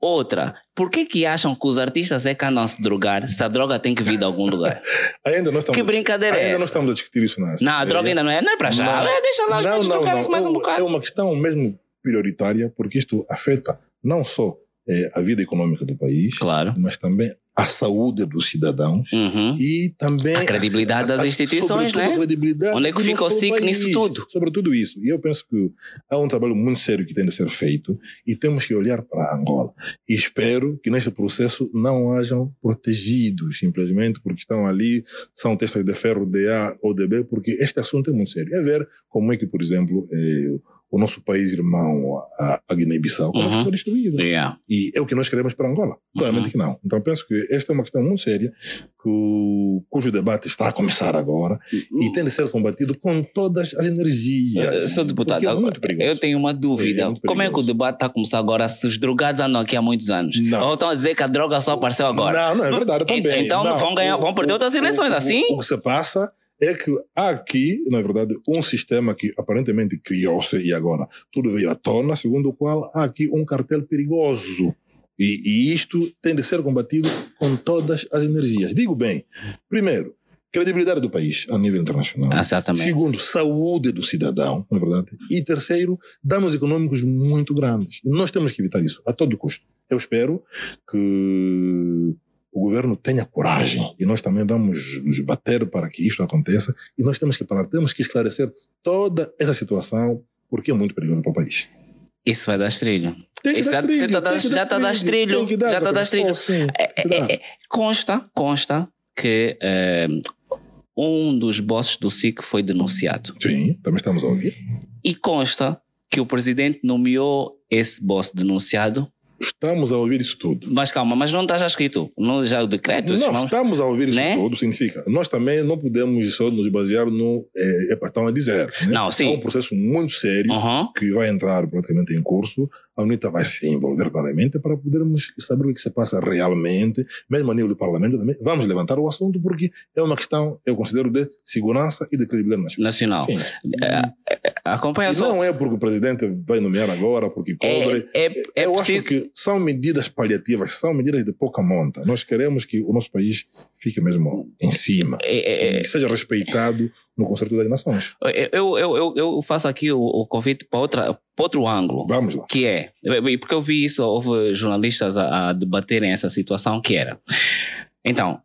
Speaker 1: Outra, por que que acham que os artistas é que andam a se drogar se a droga tem que vir de algum lugar?
Speaker 2: Ainda não estamos,
Speaker 1: Que brincadeira é
Speaker 2: ainda não estamos a discutir isso na
Speaker 1: Não, a droga ainda não é, não é para já.
Speaker 2: Não.
Speaker 1: É, deixa lá os
Speaker 2: não,
Speaker 1: outros
Speaker 2: não, não.
Speaker 1: mais um
Speaker 2: É-
Speaker 1: bocado.
Speaker 2: É uma questão mesmo prioritária, porque isto afeta não só eh, a vida econômica do país,
Speaker 1: Claro.
Speaker 2: mas também a saúde dos cidadãos
Speaker 1: Uhum.
Speaker 2: e também
Speaker 1: A credibilidade das instituições, né?
Speaker 2: a
Speaker 1: Onde é que fica o SIC nisso tudo?
Speaker 2: Sobre tudo isso. E eu penso que há um trabalho muito sério que tem de ser feito e temos que olhar para Angola. E espero que neste processo não hajam protegidos, simplesmente porque estão ali, são testas de ferro de A ou de B, porque este assunto é muito sério. É ver como é que, por exemplo, eh, o nosso país irmão, a, a Guiné-Bissau, como é
Speaker 1: Uhum.
Speaker 2: que foi destruída.
Speaker 1: Yeah.
Speaker 2: E é o que nós queremos para Angola. Claramente
Speaker 1: Uhum.
Speaker 2: que não. Então penso que esta é uma questão muito séria, que o- cujo debate está a começar agora e tem de ser combatido com todas as
Speaker 1: Eh,
Speaker 2: energias.
Speaker 1: Sou deputado,
Speaker 2: Porque é
Speaker 1: agora,
Speaker 2: muito perigoso.
Speaker 1: eu tenho uma dúvida.
Speaker 2: É, é
Speaker 1: Como é que o debate está a começar agora se os drogados andam aqui há muitos anos?
Speaker 2: Não.
Speaker 1: Ou estão a dizer que a droga só apareceu agora?
Speaker 2: Não, não, é verdade também.
Speaker 1: então
Speaker 2: Não,
Speaker 1: vão ganhar- vão perder outras eleições,
Speaker 2: o-
Speaker 1: assim?
Speaker 2: O, que se passa é que há aqui, na verdade, um sistema que aparentemente criou-se e agora tudo veio à tona, segundo o qual há aqui um cartel perigoso. E, e isto tem de ser combatido com todas as energias. Digo bem, primeiro, credibilidade do país a nível internacional.
Speaker 1: Ah, exatamente.
Speaker 2: Segundo, saúde do cidadão, na verdade. E terceiro, danos econômicos muito grandes. E nós temos que evitar isso a todo custo. Eu espero que o governo tenha coragem e nós também vamos nos bater para que isto aconteça e nós temos que parar, temos que esclarecer toda essa situação porque é muito perigoso para o país.
Speaker 1: Isso vai dar estrilho.
Speaker 2: Tem que
Speaker 1: Isso
Speaker 2: dar
Speaker 1: já-
Speaker 2: trilho,
Speaker 1: você tá
Speaker 2: tem
Speaker 1: das-
Speaker 2: que dar
Speaker 1: já tá
Speaker 2: tem que dar,
Speaker 1: já tá das trilho.
Speaker 2: Cristóvão, sim,
Speaker 1: É, é,
Speaker 2: dar.
Speaker 1: é, consta, consta que eh, um dos bosses do SIC foi denunciado.
Speaker 2: Sim, também estamos a ouvir.
Speaker 1: E consta que o presidente nomeou esse boss denunciado.
Speaker 2: Estamos a ouvir isso tudo.
Speaker 1: Mas calma, mas não está já escrito. Não, já o decreto.
Speaker 2: Não, estamos a ouvir isso
Speaker 1: Né?
Speaker 2: tudo, significa. Nós também não podemos só nos basear no. É, é, estão a dizer. Né?
Speaker 1: Não, sim.
Speaker 2: É um processo muito sério
Speaker 1: Uhum.
Speaker 2: que vai entrar praticamente em curso. A UNITA vai se envolver claramente para podermos saber o que se passa realmente, mesmo a nível do parlamento também. Vamos levantar o assunto porque é uma questão, eu considero, de segurança e de credibilidade nacional. Sim.
Speaker 1: Acompanha
Speaker 2: E
Speaker 1: só.
Speaker 2: não é porque o presidente vai nomear agora, porque
Speaker 1: É,
Speaker 2: cobre.
Speaker 1: é, é
Speaker 2: eu
Speaker 1: preciso.
Speaker 2: acho que são medidas paliativas, são medidas de pouca monta. Nós queremos que o nosso país fique mesmo em cima
Speaker 1: é- é- é-
Speaker 2: seja respeitado no Concerto das Nações.
Speaker 1: eu, eu, eu, eu faço aqui o, o convite para, outra, para outro ângulo.
Speaker 2: Vamos lá.
Speaker 1: que é, porque eu vi isso, houve jornalistas a, a debaterem essa situação, que era, então,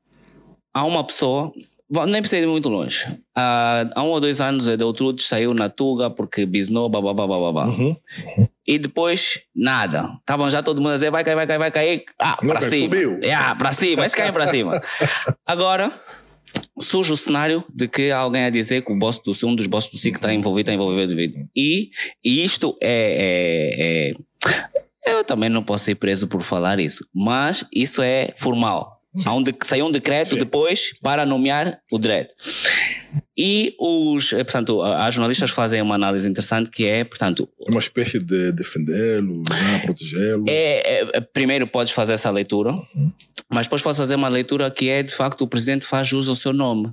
Speaker 1: há uma pessoa, bom, nem precisa ir muito longe, há, há um ou dois anos o Deltrudes saiu na Tuga porque bisnou, babá, babá, babá.
Speaker 2: Uhum.
Speaker 1: E depois, nada. Estavam já todo mundo a dizer, vai cair, vai cair, vai cair. Ah, para cima.
Speaker 2: subiu.
Speaker 1: É, para cima, eles caem para cima. Agora, surge o cenário de que alguém a dizer que o boss do, um dos bosses do SIC está envolvido, está envolvido. E, e isto é, é- é- Eu também não posso ser preso por falar isso, mas isso é formal. Há um de, saiu um decreto
Speaker 2: Sim.
Speaker 1: depois para nomear o DRED. E os, eh, portanto, as jornalistas fazem uma análise interessante que é, portanto,
Speaker 2: É uma espécie de defendê-lo, né, protegê-lo.
Speaker 1: é, é- primeiro podes fazer essa leitura, mas depois podes fazer uma leitura que é de facto o presidente faz jus ao seu nome.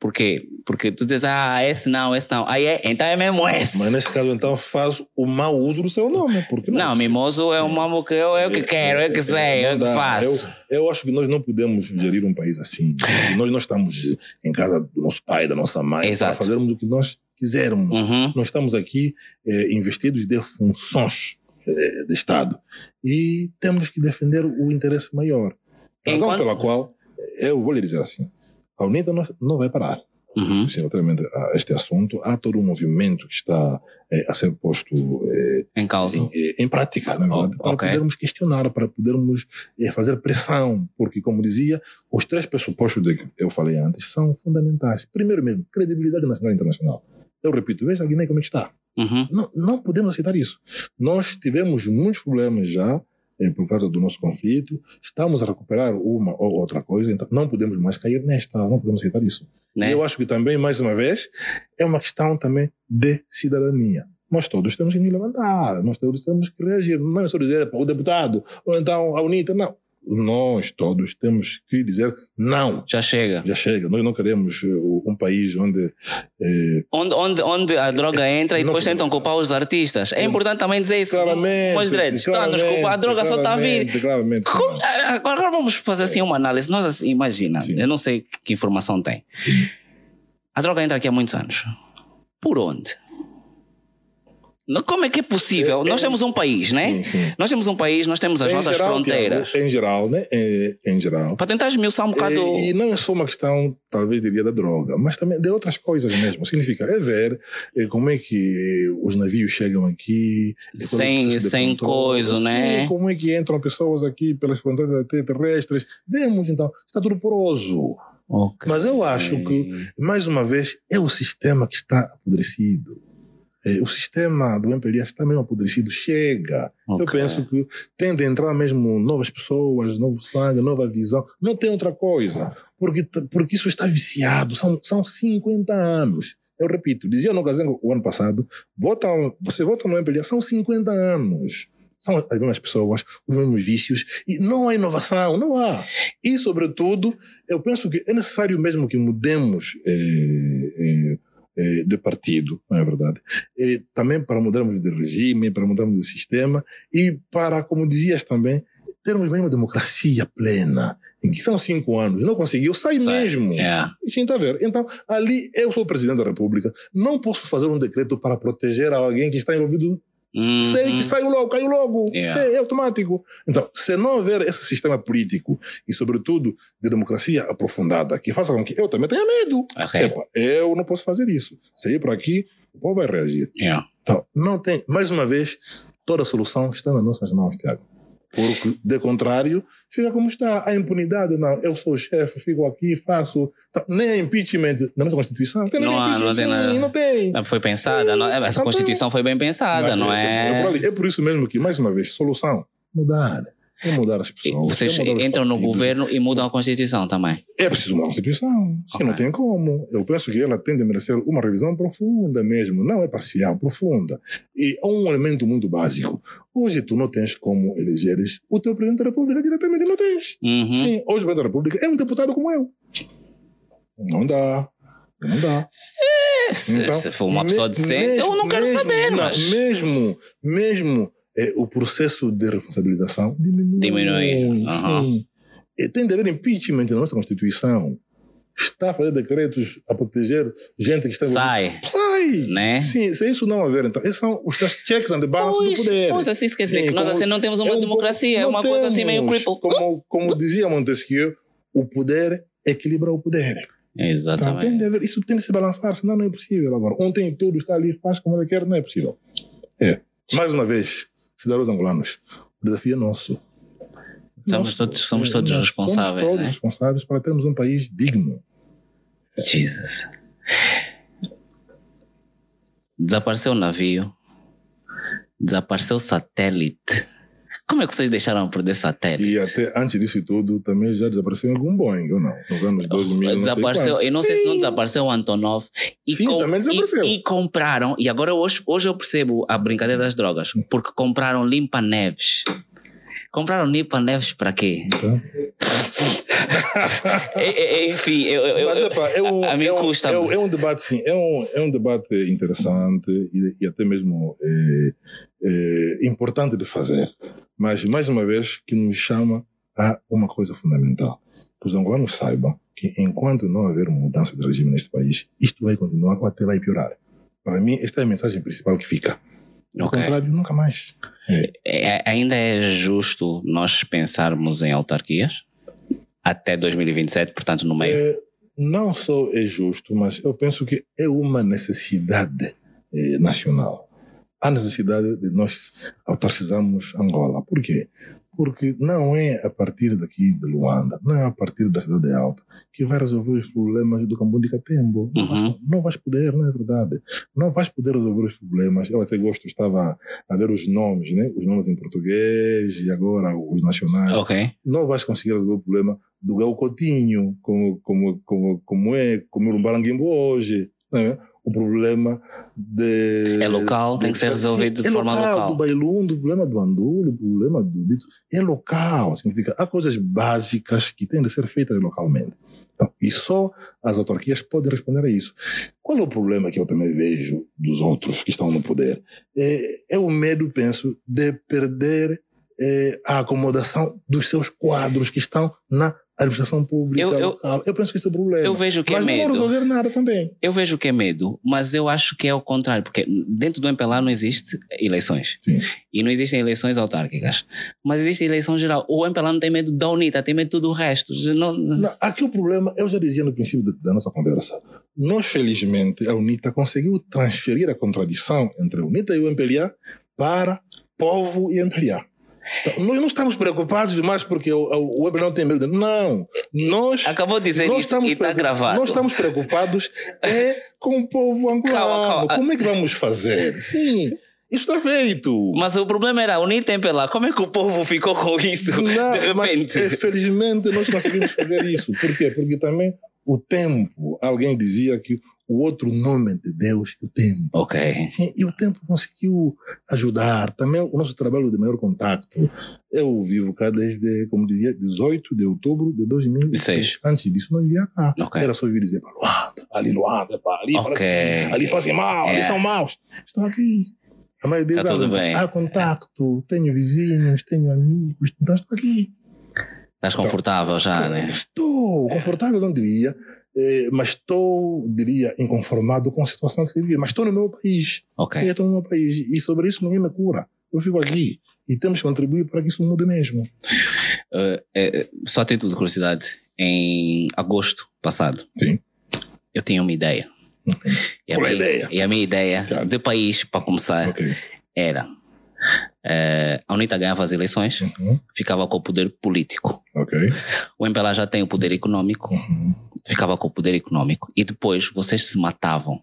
Speaker 1: Por quê? Porque tu dizes, ah, esse não, esse não. Aí é, então é mesmo esse.
Speaker 2: Mas nesse caso, então, faz o mau uso do seu nome. Porque
Speaker 1: não, mimoso é um mamo que eu, eu que quero, eu que sei, eu
Speaker 2: não
Speaker 1: que faço.
Speaker 2: Eu, eu acho que nós não podemos gerir um país assim. nós não estamos em casa do nosso pai, da nossa mãe,
Speaker 1: Exato.
Speaker 2: para fazermos o que nós quisermos.
Speaker 1: Uhum.
Speaker 2: Nós estamos aqui eh, investidos de funções eh, de Estado e temos que defender o interesse maior. Razão
Speaker 1: Enquanto-
Speaker 2: pela qual, eu vou lhe dizer assim, a UNITA não, não vai parar.
Speaker 1: Uhum.
Speaker 2: Sim, relativamente a este assunto, há todo um movimento que está eh, a ser posto eh,
Speaker 1: Em causa.
Speaker 2: em, eh, em prática, na verdade,
Speaker 1: Oh,
Speaker 2: para
Speaker 1: ok.
Speaker 2: podermos questionar, para podermos eh, fazer pressão, porque, como dizia, os três pressupostos de que eu falei antes são fundamentais. Primeiro mesmo, credibilidade nacional e internacional. Eu repito, veja a Guiné como é está.
Speaker 1: Uhum.
Speaker 2: Não, não podemos aceitar isso. Nós tivemos muitos problemas já eh, por causa do nosso conflito, estamos a recuperar uma ou outra coisa, então não podemos mais cair nesta, não podemos aceitar isso.
Speaker 1: Né?
Speaker 2: Eu acho que também, mais uma vez, é uma questão também de cidadania. Nós todos temos que nos levantar, nós todos temos que reagir. Não é só dizer para o deputado, ou então a UNITA, não. Nós todos temos que dizer não.
Speaker 1: Já chega.
Speaker 2: Já chega. Nós não queremos eh, um país onde eh,
Speaker 1: Onde, onde, onde a droga entra e depois tentam culpar os artistas. É importante também dizer isso.
Speaker 2: claramente.
Speaker 1: Mas direitos, está a nos culpar, a droga só está a vir.
Speaker 2: claramente.
Speaker 1: Como- Agora vamos fazer assim uma análise. Nós, assim, imagina,
Speaker 2: Sim.
Speaker 1: eu não sei que informação tem. A droga entra aqui há muitos anos. Por onde? Como é que é possível?
Speaker 2: É-
Speaker 1: nós
Speaker 2: é-
Speaker 1: temos um país, né?
Speaker 2: Sim, sim.
Speaker 1: Nós temos um país, nós temos as
Speaker 2: Em
Speaker 1: nossas
Speaker 2: geral,
Speaker 1: fronteiras.
Speaker 2: Tiago, em geral, né? Em, em geral.
Speaker 1: Para tentar esmiuçar um bocado.
Speaker 2: E, e não é só uma questão, talvez diria, da droga, mas também de outras coisas mesmo. Significa é ver eh, como é que os navios chegam aqui. o
Speaker 1: Sem- sem coisa,
Speaker 2: sim,
Speaker 1: né?
Speaker 2: Como é que entram pessoas aqui pelas fronteiras terrestres. Vemos então, está tudo poroso.
Speaker 1: Ok.
Speaker 2: Mas eu acho que, mais uma vez, é o sistema que está apodrecido. Eh, O sistema do MPLA está mesmo apodrecido. Chega. Eu
Speaker 1: Ok.
Speaker 2: penso que tem de entrar mesmo novas pessoas, novo sangue, nova visão. Não tem outra coisa. Porque, porque isso está viciado. São, são 50 anos. Eu repito, dizia no Gazengo o ano passado, votam, você vota no MPLA, são 50 anos. São as mesmas pessoas, os mesmos vícios, e não há inovação, não há. E, sobretudo, eu penso que é necessário mesmo que mudemos eh, eh, eh, de partido, não é verdade? Eh, também para mudarmos de regime, para mudarmos de sistema e para, como dizias também, termos mesmo uma democracia plena. Em que são cinco anos, não conseguiu, sai,
Speaker 1: Sai,
Speaker 2: mesmo.
Speaker 1: é.
Speaker 2: Sim, está a ver? Então, ali eu sou o presidente da República, não posso fazer um decreto para proteger alguém que está envolvido
Speaker 1: Uhum.
Speaker 2: Sei que saiu logo, caiu logo.
Speaker 1: Yeah.
Speaker 2: É, é automático. Então, se não houver esse sistema político e, sobretudo, de democracia aprofundada, que faça com que eu também tenha medo.
Speaker 1: Ok.
Speaker 2: Epa, eu não posso fazer isso. Se ir por aqui, o povo vai reagir.
Speaker 1: Yeah.
Speaker 2: Então, não tem, mais uma vez, toda a solução está nas nossas mãos, Tiago. Porque, de contrário, fica como está. A impunidade, não. Eu sou o chefe, fico aqui, faço. Tá, nem a impeachment na nossa Constituição. Tem nem
Speaker 1: Não
Speaker 2: impeachment,
Speaker 1: não tem
Speaker 2: sim,
Speaker 1: nada.
Speaker 2: Não tem.
Speaker 1: Foi pensada, não- essa Constituição foi bem pensada,
Speaker 2: Mas
Speaker 1: não
Speaker 2: é,
Speaker 1: é?
Speaker 2: por. É por isso mesmo que, mais uma vez, solução, mudar. É mudar as pessoas.
Speaker 1: Vocês
Speaker 2: é
Speaker 1: entram no governo e mudam a Constituição também.
Speaker 2: É preciso uma Constituição. Se não tem como. Eu penso que ela tem de merecer uma revisão profunda mesmo. Não é parcial, profunda. E há um elemento muito básico. Hoje tu não tens como elegeres o teu presidente da República diretamente, não tens.
Speaker 1: Uhum.
Speaker 2: Sim, hoje o presidente da República é um deputado como eu. Não dá. Não dá.
Speaker 1: Se,
Speaker 2: Então,
Speaker 1: se for uma pessoa decente, eu não quero
Speaker 2: mesmo-
Speaker 1: saber,
Speaker 2: não,
Speaker 1: mas.
Speaker 2: Mesmo, mesmo é, o processo de responsabilização diminui.
Speaker 1: Diminui.
Speaker 2: E tem de haver impeachment na nossa Constituição. Está a fazer decretos a proteger gente que está
Speaker 1: Sai,
Speaker 2: Sai!
Speaker 1: né?
Speaker 2: Sim, se isso não haver, então, esses são os checks and balances do
Speaker 1: Pois,
Speaker 2: poder.
Speaker 1: pois assim quer dizer
Speaker 2: Sim,
Speaker 1: que nós
Speaker 2: como-
Speaker 1: assim não temos uma
Speaker 2: é um
Speaker 1: democracia, é uma coisa assim meio cripple.
Speaker 2: Como, como dizia Montesquieu, o poder equilibra o poder. Então, tem
Speaker 1: Exatamente.
Speaker 2: de haver, isso tem de se balançar, senão não é possível. Agora, ontem tudo está ali, faz como ele quer, não é possível. É. Mais uma vez, cidadãos angolanos, o desafio é nosso.
Speaker 1: Somos
Speaker 2: Nosso.
Speaker 1: todos- somos
Speaker 2: É,
Speaker 1: todos
Speaker 2: nós
Speaker 1: responsáveis,
Speaker 2: Somos todos
Speaker 1: né?
Speaker 2: responsáveis para termos um país digno.
Speaker 1: Jesus. Desapareceu o navio, desapareceu o satélite. Como é que vocês deixaram perder satélite?
Speaker 2: E até antes disso tudo, também já desapareceu algum Boeing, ou não? Nos anos 2000,
Speaker 1: desapareceu,
Speaker 2: não
Speaker 1: eu não sei se não desapareceu o Antonov.
Speaker 2: E Sim, também desapareceu.
Speaker 1: E, e, compraram, e agora hoje, hoje eu percebo a brincadeira das drogas, porque compraram limpa-neves. Compraram limpa-neves para quê? Então. Enfim, eu, eu, Mas, epa, é um, a mim
Speaker 2: é um,
Speaker 1: custa.
Speaker 2: É um, é um debate, sim, é um, é um debate interessante e, e até mesmo é, é, importante de fazer. Mas, mais uma vez, que nos chama a uma coisa fundamental. Que os angolanos saibam que enquanto não haver mudança de regime neste país, isto vai continuar ou até vai piorar. Para mim, esta é a mensagem principal que fica. Do okay. contrário, nunca mais.
Speaker 1: É. É, ainda é justo nós pensarmos em autarquias? Até 2027, portanto, no meio? É,
Speaker 2: não só é justo, mas eu penso que é uma necessidade é, nacional. Há necessidade de nós autarcizarmos Angola. Por quê? Porque não é a partir daqui de Luanda, não é a partir da cidade alta que vai resolver os problemas do Cambon de Catembo. Não, vais, uhum. não vais poder, não é verdade? Não vais poder resolver os problemas. Eu até gosto, estava a ver os nomes, né? os nomes em português e agora os nacionais.
Speaker 1: Okay.
Speaker 2: Não vais conseguir resolver o problema do Gal Coutinho, como, como, como, como é, como é o Baranguimbo hoje. Né? O problema de.
Speaker 1: É local, de, tem que ser resolvido de é forma local.
Speaker 2: local. do Bailum, do problema do Andulo, o problema do Bito. É local, significa. Há coisas básicas que têm de ser feitas localmente. Então, e só as autarquias podem responder a isso. Qual é o problema que eu também vejo dos outros que estão no poder? É, é o medo, penso, de perder é, a acomodação dos seus quadros que estão na administração pública eu, eu, Eu penso que esse é o problema.
Speaker 1: Eu vejo que
Speaker 2: é
Speaker 1: mas
Speaker 2: é medo. Mas não resolver nada também.
Speaker 1: Eu vejo que é medo, mas eu acho que é o contrário, porque dentro do MPLA não existe eleições.
Speaker 2: Sim.
Speaker 1: E não existem eleições autárquicas. Mas existe eleição geral. O MPLA não tem medo da UNITA, tem medo de tudo o resto. Não...
Speaker 2: Não, aqui o problema, eu já dizia no princípio da, da nossa conversa, nós felizmente, a UNITA conseguiu transferir a contradição entre a UNITA e o MPLA para povo e MPLA. Nós não estamos preocupados demais porque o, o web não tem medo. Não. Nós.
Speaker 1: Acabou de dizer nós isso e está gravado.
Speaker 2: Nós estamos preocupados é com o povo angolano. Calma, calma. Como é que vamos fazer? Sim. Isso está feito.
Speaker 1: Mas o problema era unir tempo lá. Como é que o povo ficou com isso não, de repente?
Speaker 2: Mas, felizmente nós conseguimos fazer isso. Por quê? Porque também o tempo, alguém dizia que o outro nome de Deus é o tempo.
Speaker 1: Ok.
Speaker 2: Sim, e o tempo conseguiu ajudar. Também o nosso trabalho de maior contato. Eu vivo cá desde, como dizia, 18 de outubro de 2006. Antes disso, não vivia cá. Okay. Era só vir dizer para Luanda, ali Luanda, ali, okay. ali fazem mal, é. ali são maus. Estou aqui. A maioria
Speaker 1: tá tudo bem.
Speaker 2: há contato, tenho vizinhos, tenho amigos, então estou aqui.
Speaker 1: Estás confortável já,
Speaker 2: estou,
Speaker 1: né?
Speaker 2: Estou confortável, não diria. Eh, mas estou, diria, inconformado com a situação que se vive. Mas estou no meu país.
Speaker 1: Ok.
Speaker 2: estou no meu país. E sobre isso ninguém me cura. Eu fico aqui. E temos que contribuir para que isso mude mesmo.
Speaker 1: Uh, é, só título de curiosidade, em agosto passado,
Speaker 2: Sim.
Speaker 1: eu tinha uma ideia.
Speaker 2: Uhum. E, a
Speaker 1: minha,
Speaker 2: ideia?
Speaker 1: e a minha ideia claro. de país, para começar,
Speaker 2: okay.
Speaker 1: era é, a UNITA ganhava as eleições,
Speaker 2: uhum.
Speaker 1: ficava com o poder político.
Speaker 2: Okay.
Speaker 1: O MPLA já tem o poder econômico,
Speaker 2: uhum.
Speaker 1: Ficava com o poder econômico. E depois vocês se matavam.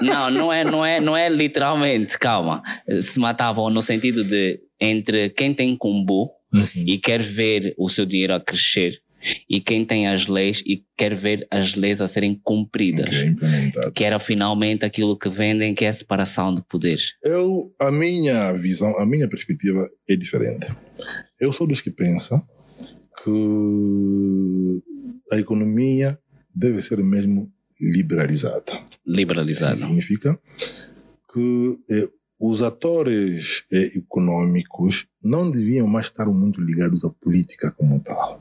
Speaker 1: não, não é, não é, não é literalmente, calma. Se matavam no sentido de entre quem tem combo
Speaker 2: uhum.
Speaker 1: e quer ver o seu dinheiro a crescer e quem tem as leis e quer ver as leis a serem cumpridas.
Speaker 2: Okay,
Speaker 1: que era finalmente aquilo que vendem, que é a separação de poderes.
Speaker 2: Eu, a minha visão, a minha perspectiva é diferente. Eu sou dos que pensam que a economia deve ser mesmo liberalizada.
Speaker 1: Liberalizada.
Speaker 2: Isso significa que eh, os atores eh, econômicos não deviam mais estar muito ligados à política como tal.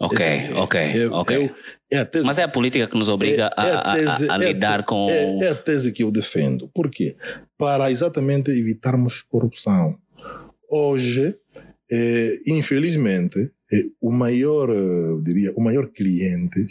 Speaker 1: Ok, é, ok, é, ok.
Speaker 2: É, tese,
Speaker 1: Mas é a política que nos obriga é, a, a, tese, a, a, lidar com.
Speaker 2: É, a tese que eu defendo. Por quê? Para exatamente evitarmos corrupção. Hoje, infelizmente, é, o maior, eu diria, o maior cliente,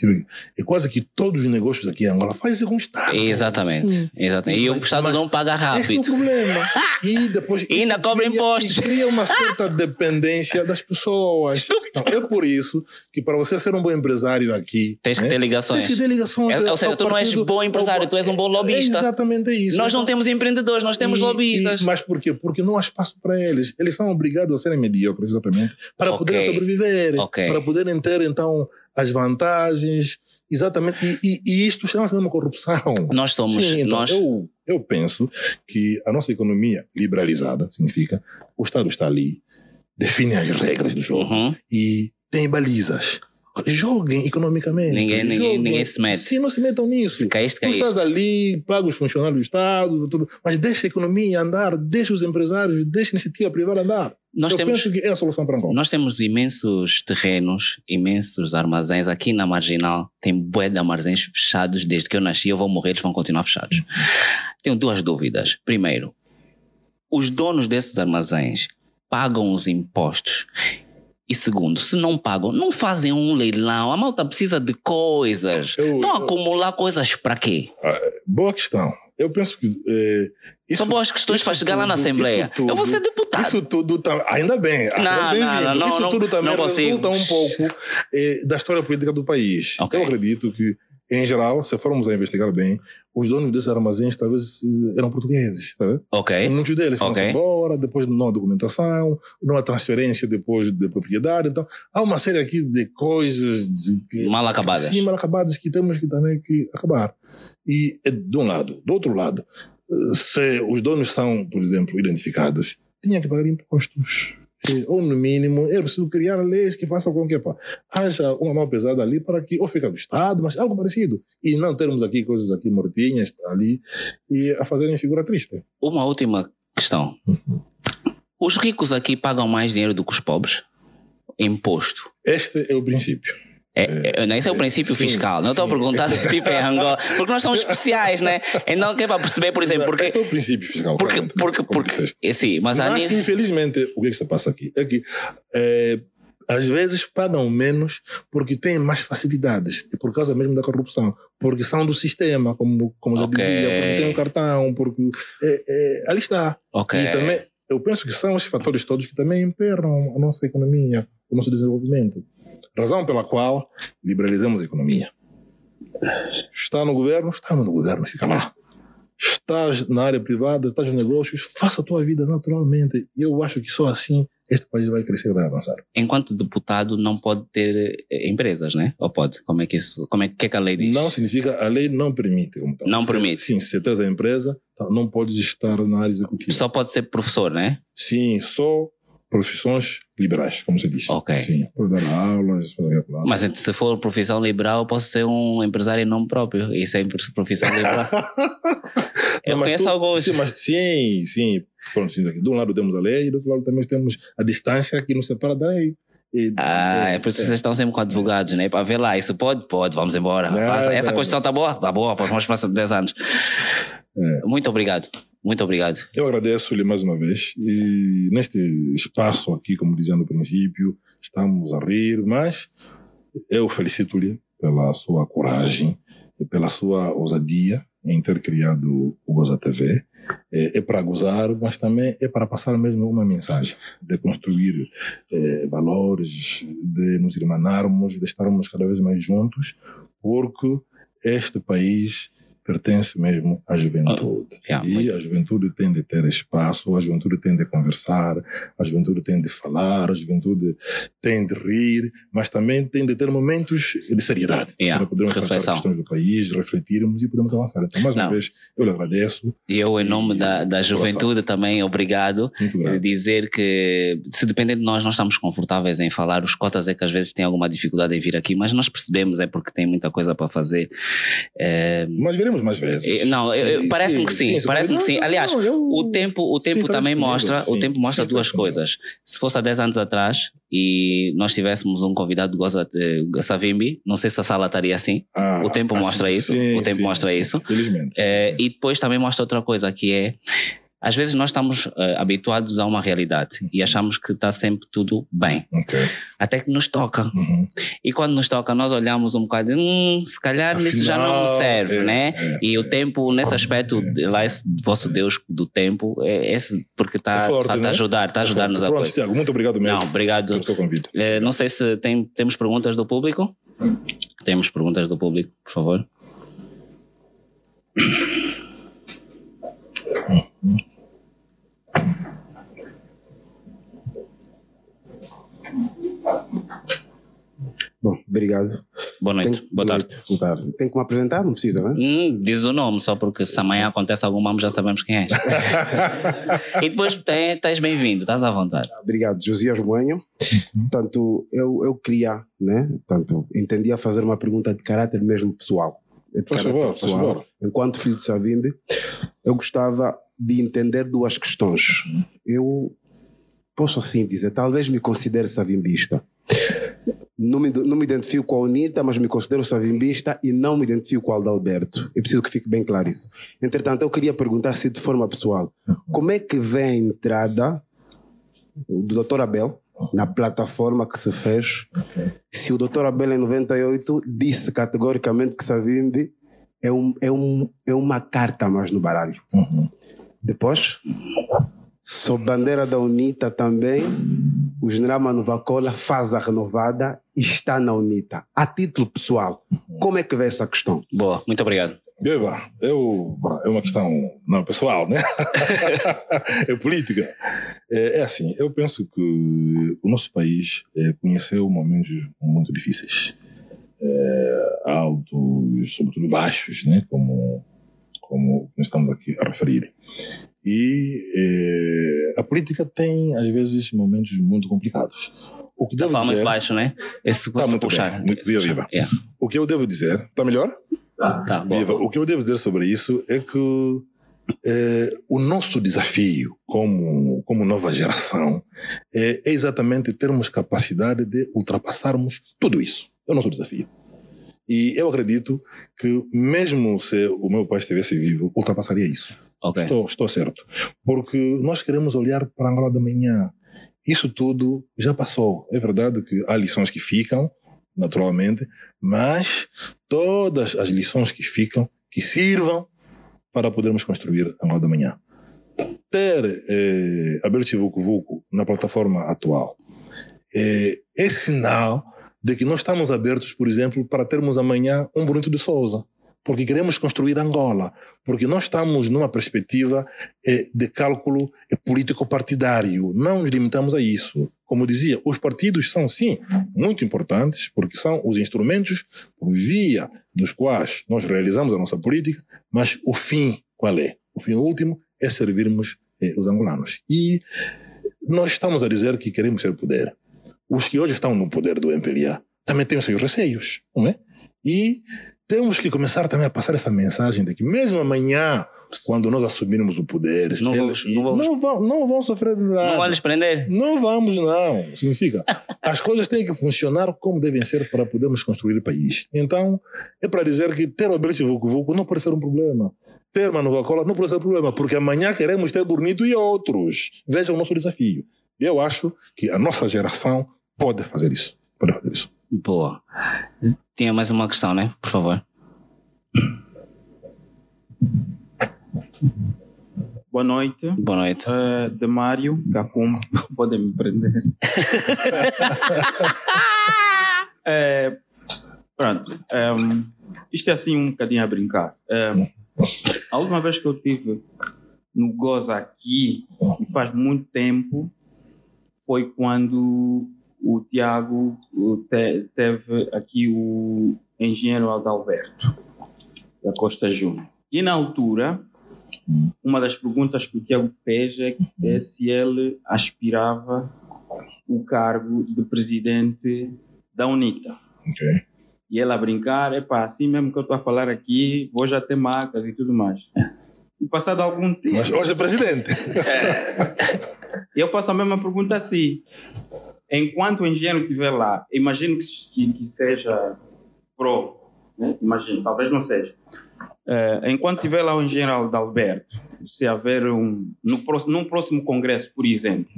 Speaker 2: é quase que todos os negócios aqui em Angola fazem com o Estado.
Speaker 1: Exatamente, Sim. exatamente. E o Estado não paga rápido. Esse é
Speaker 2: o problema. E depois.
Speaker 1: e ainda cobra impostos.
Speaker 2: E cria uma certa dependência das pessoas. Então, é por isso que para você ser um bom empresário aqui.
Speaker 1: Tens que né, ter ligações.
Speaker 2: Tens que ter ligações.
Speaker 1: É, ou seja, tu não és bom empresário, tu és um bom lobista.
Speaker 2: É exatamente isso.
Speaker 1: Nós não temos empreendedores, nós temos
Speaker 2: e,
Speaker 1: lobistas.
Speaker 2: E, mas por quê? Porque não há espaço para eles. Eles são obrigados a serem medíocres, exatamente, para okay. poderem sobreviver. Okay. Para poderem ter, então, as vantagens. Exatamente. E, e, e isto chama-se uma corrupção.
Speaker 1: Nós somos.
Speaker 2: Sim, então,
Speaker 1: nós...
Speaker 2: Eu, eu penso que a nossa economia liberalizada significa o Estado está ali, define as regras do jogo uhum. e tem balizas. Joguem economicamente.
Speaker 1: Ninguém,
Speaker 2: joguem.
Speaker 1: ninguém, ninguém se mete.
Speaker 2: Se não se metam nisso.
Speaker 1: Se caíste, caíste.
Speaker 2: Tu estás ali, paga os funcionários do Estado, tudo, mas deixa a economia andar, deixa os empresários, deixa a iniciativa privada andar.
Speaker 1: Nós
Speaker 2: Eu
Speaker 1: temos,
Speaker 2: penso que é a solução para Angola.
Speaker 1: Nós temos imensos terrenos, imensos armazéns. Aqui na Marginal tem bué de armazéns fechados. Desde que eu nasci, eu vou morrer, eles vão continuar fechados. Tenho duas dúvidas. Primeiro, os donos desses armazéns pagam os impostos e segundo, se não pagam, não fazem um leilão. A malta precisa de coisas. Eu, Estão a acumular coisas para quê?
Speaker 2: Ah, boa questão. Eu penso que.
Speaker 1: Eh, São boas questões para chegar tudo, lá na Assembleia. Tudo, eu vou ser deputado.
Speaker 2: Isso tudo tá, ainda bem.
Speaker 1: Não, não, não,
Speaker 2: isso tudo também
Speaker 1: não
Speaker 2: resulta um pouco eh, da história política do país. Okay. Eu acredito que, em geral, se formos a investigar bem, os donos desses armazéns talvez eh, eram portugueses. Tá?
Speaker 1: Ok.
Speaker 2: Muitos deles foram okay. embora, depois não há documentação, não há transferência depois de propriedade. Então, há uma série aqui de coisas de que,
Speaker 1: mal acabadas.
Speaker 2: Sim, mal acabadas que temos que também que acabar. E é de um lado. Do outro lado, eh, se os donos são, por exemplo, identificados, tinha que pagar impostos ou no mínimo, é preciso criar leis que façam com que pá, haja uma mão pesada ali para que ou fica do Estado, mas algo parecido. E não termos aqui coisas aqui mortinhas ali e a fazerem figura triste.
Speaker 1: Uma última questão. Uhum. Os ricos aqui pagam mais dinheiro do que os pobres? Imposto.
Speaker 2: Este é o princípio.
Speaker 1: É, é, esse é o princípio sim, fiscal. Não estou a perguntar se tipo é Angola. Porque nós somos especiais, né? Então, é para perceber, por exemplo. Porque,
Speaker 2: este é o princípio fiscal.
Speaker 1: Porque, porque, porque, é, sim, mas,
Speaker 2: mas que, infelizmente, o que é que se passa aqui? É que. É, às vezes pagam menos porque têm mais facilidades e por causa mesmo da corrupção, porque são do sistema, como, como okay. já dizia, porque tem um cartão, porque é, é, ali está.
Speaker 1: Okay.
Speaker 2: E também eu penso que são esses fatores todos que também imperam a nossa economia, o nosso desenvolvimento. Razão pela qual liberalizamos a economia. Está no governo, está no governo, fica lá. Estás na área privada, estás nos negócios, faça a tua vida naturalmente. Eu acho que só assim este país vai crescer, vai avançar.
Speaker 1: Enquanto deputado não pode ter eh, empresas, né? Ou pode? Como é que isso, como é que, é que a lei diz?
Speaker 2: Não significa, a lei não permite.
Speaker 1: Não
Speaker 2: se,
Speaker 1: permite?
Speaker 2: Sim, se tens a empresa, tá, não podes estar na área executiva.
Speaker 1: Só pode ser professor, né?
Speaker 2: Sim, só profissões liberais, como se diz.
Speaker 1: Ok.
Speaker 2: Sim, por dar aulas, fazer
Speaker 1: Mas se for profissão liberal, posso ser um empresário em nome próprio. Isso é profissão liberal. Eu não, conheço tu, alguns.
Speaker 2: Sim, mas, sim, sim. Pronto, sim, de um lado temos a lei e do outro lado também temos a distância que nos separa da lei.
Speaker 1: E, ah, é, é por isso que é. vocês estão sempre com advogados, né? Para ver lá, isso pode? Pode, vamos embora. Não, Essa não, Constituição está boa? Está boa, vamos passar 10 anos. É. Muito obrigado. Muito obrigado.
Speaker 2: Eu agradeço-lhe mais uma vez. E neste espaço aqui, como dizia no princípio, estamos a rir, mas eu felicito-lhe pela sua coragem e pela sua ousadia em ter criado o Goza TV. É, é, para gozar, mas também é para passar mesmo uma mensagem de construir é, valores, de nos irmanarmos, de estarmos cada vez mais juntos, porque este país pertence mesmo à juventude. Oh, yeah, e muito. a juventude tem de ter espaço, a juventude tem de conversar, a juventude tem de falar, a juventude tem de rir, mas também tem de ter momentos de seriedade
Speaker 1: yeah,
Speaker 2: para podermos tratar questões do país, refletirmos e podermos avançar. Então, mais Não. uma vez, eu lhe agradeço.
Speaker 1: E eu, em nome e, da, da juventude, também, obrigado. Dizer que, se depender de nós, nós estamos confortáveis em falar. Os cotas é que às vezes têm alguma dificuldade em vir aqui, mas nós percebemos, é porque tem muita coisa para fazer. É...
Speaker 2: Mas veremos mais vezes.
Speaker 1: Não, parece-me que sim, parece-me que sim. Aliás, o tempo, o tempo também mostra, o tempo mostra duas coisas. Se fosse há 10 anos atrás e nós tivéssemos um convidado do Goza Savimbi, não sei se a sala estaria assim. Ah, o tempo mostra isso. o tempo mostra isso.
Speaker 2: Felizmente.
Speaker 1: É, e depois também mostra outra coisa que é às vezes nós estamos uh, habituados a uma realidade e achamos que está sempre tudo bem.
Speaker 2: Okay.
Speaker 1: Até que nos toca.
Speaker 2: Uhum.
Speaker 1: E quando nos toca, nós olhamos um bocado, hum, se calhar Afinal, isso já não nos serve,
Speaker 2: é,
Speaker 1: né?
Speaker 2: É,
Speaker 1: e o tempo, nesse aspecto, é. lá esse vosso Deus do tempo, é esse porque está é tá, tá né? a ajudar, está a ajudar-nos a
Speaker 2: coisa. Tiago, muito obrigado mesmo.
Speaker 1: Não, obrigado.
Speaker 2: Pelo seu convite.
Speaker 1: É, não sei se tem, temos perguntas do público. Temos perguntas do público, por favor.
Speaker 3: Bom, obrigado.
Speaker 1: Boa noite.
Speaker 3: Tem,
Speaker 1: boa, tarde.
Speaker 3: Boa tarde. Tem que me apresentar? Não precisa, não é?
Speaker 1: Hum, diz o nome, só porque se amanhã acontece algum mamo já sabemos quem é. e depois estás bem-vindo, estás à vontade.
Speaker 3: Obrigado, Josias Moenho. Portanto, eu, eu queria, né? Portanto, entendia fazer uma pergunta de caráter mesmo pessoal.
Speaker 2: Por favor, por favor.
Speaker 3: Enquanto filho de Savimbi, eu gostava de entender duas questões. Eu posso assim dizer, talvez me considere savimbista. Não me, não me identifico com a UNITA, mas me considero savimbista e não me identifico com o Aldalberto. É preciso que fique bem claro isso. Entretanto, eu queria perguntar se de forma pessoal, como é que vem a entrada do Dr. Abel na plataforma que se fez? Se o Dr. Abel em 98 disse categoricamente que Savimbi é, um, é, um, é uma carta mais no baralho.
Speaker 2: Uhum.
Speaker 3: Depois, sob bandeira da UNITA também, o general Manuvacola faz a renovada e está na UNITA. A título pessoal, como é que vê essa questão?
Speaker 1: Boa, muito obrigado.
Speaker 2: Eva, eu, é uma questão não pessoal, né? é política. É, é, assim, eu penso que o nosso país é, conheceu momentos muito difíceis, é, altos, sobretudo baixos, né? Como como nós estamos aqui a referir. E eh, a política tem, às vezes, momentos muito complicados. O que devo
Speaker 1: tá
Speaker 2: dizer.
Speaker 1: muito baixo, né? Esse
Speaker 2: está muito
Speaker 1: puxar.
Speaker 2: Bem. Viva, viva.
Speaker 1: Yeah.
Speaker 2: O que eu devo dizer. Está melhor?
Speaker 1: Tá,
Speaker 2: viva. O que eu devo dizer sobre isso é que eh, o nosso desafio como, como nova geração é, é exatamente termos capacidade de ultrapassarmos tudo isso. É o nosso desafio. E eu acredito que, mesmo se o meu pai estivesse vivo, ultrapassaria isso.
Speaker 1: Okay.
Speaker 2: Estou, estou certo. Porque nós queremos olhar para a Angola da manhã. Isso tudo já passou. É verdade que há lições que ficam, naturalmente, mas todas as lições que ficam, que sirvam para podermos construir a Angola da manhã. Ter eh, Abel Chivucu Vucu na plataforma atual eh, é sinal de que nós estamos abertos, por exemplo, para termos amanhã um Bruno de Souza, porque queremos construir Angola, porque nós estamos numa perspectiva eh, de cálculo eh, político-partidário, não nos limitamos a isso. Como dizia, os partidos são, sim, muito importantes, porque são os instrumentos por via dos quais nós realizamos a nossa política, mas o fim, qual é? O fim último é servirmos eh, os angolanos. E nós estamos a dizer que queremos ser poder os que hoje estão no poder do MPLA também têm os seus receios, não é? E temos que começar também a passar essa mensagem de que mesmo amanhã, quando nós assumirmos o poder,
Speaker 1: não,
Speaker 2: eles,
Speaker 1: vamos, não, vamos,
Speaker 2: não, vão, não vão sofrer de nada.
Speaker 1: Não vão lhes prender?
Speaker 2: Não vamos, não. Significa, as coisas têm que funcionar como devem ser para podermos construir o país. Então, é para dizer que ter o Abelite Vucu não pode ser um problema. Ter uma nova cola não pode ser um problema, porque amanhã queremos ter Bonito e outros. Vejam o nosso desafio. Eu acho que a nossa geração pode fazer isso. Pode fazer isso.
Speaker 1: Boa. Tinha mais uma questão, né? Por favor.
Speaker 4: Boa noite.
Speaker 1: Boa noite.
Speaker 4: Uh, de Mário Capum, podem me prender. é, pronto. Um, ehm, isto é assim um bocadinho a brincar. Um, ehm, a última vez que eu tive no Goza aqui, e faz muito tempo, foi quando o Tiago te, teve aqui o engenheiro Adalberto da Costa Júnior. E na altura, uma das perguntas que o Tiago fez é, é se ele aspirava o cargo de presidente da UNITA.
Speaker 2: Okay.
Speaker 4: E ele a brincar, é pá, assim mesmo que eu estou a falar aqui, vou já ter macas e tudo mais. E passado algum tempo.
Speaker 2: Mas hoje é presidente.
Speaker 4: É, eu faço a mesma pergunta assim enquanto o engenheiro estiver lá, imagino que, que, seja pro, né? imagino, talvez não seja. Uh, enquanto estiver lá o engenheiro Adalberto, se haver um. No próximo, num próximo congresso, por exemplo,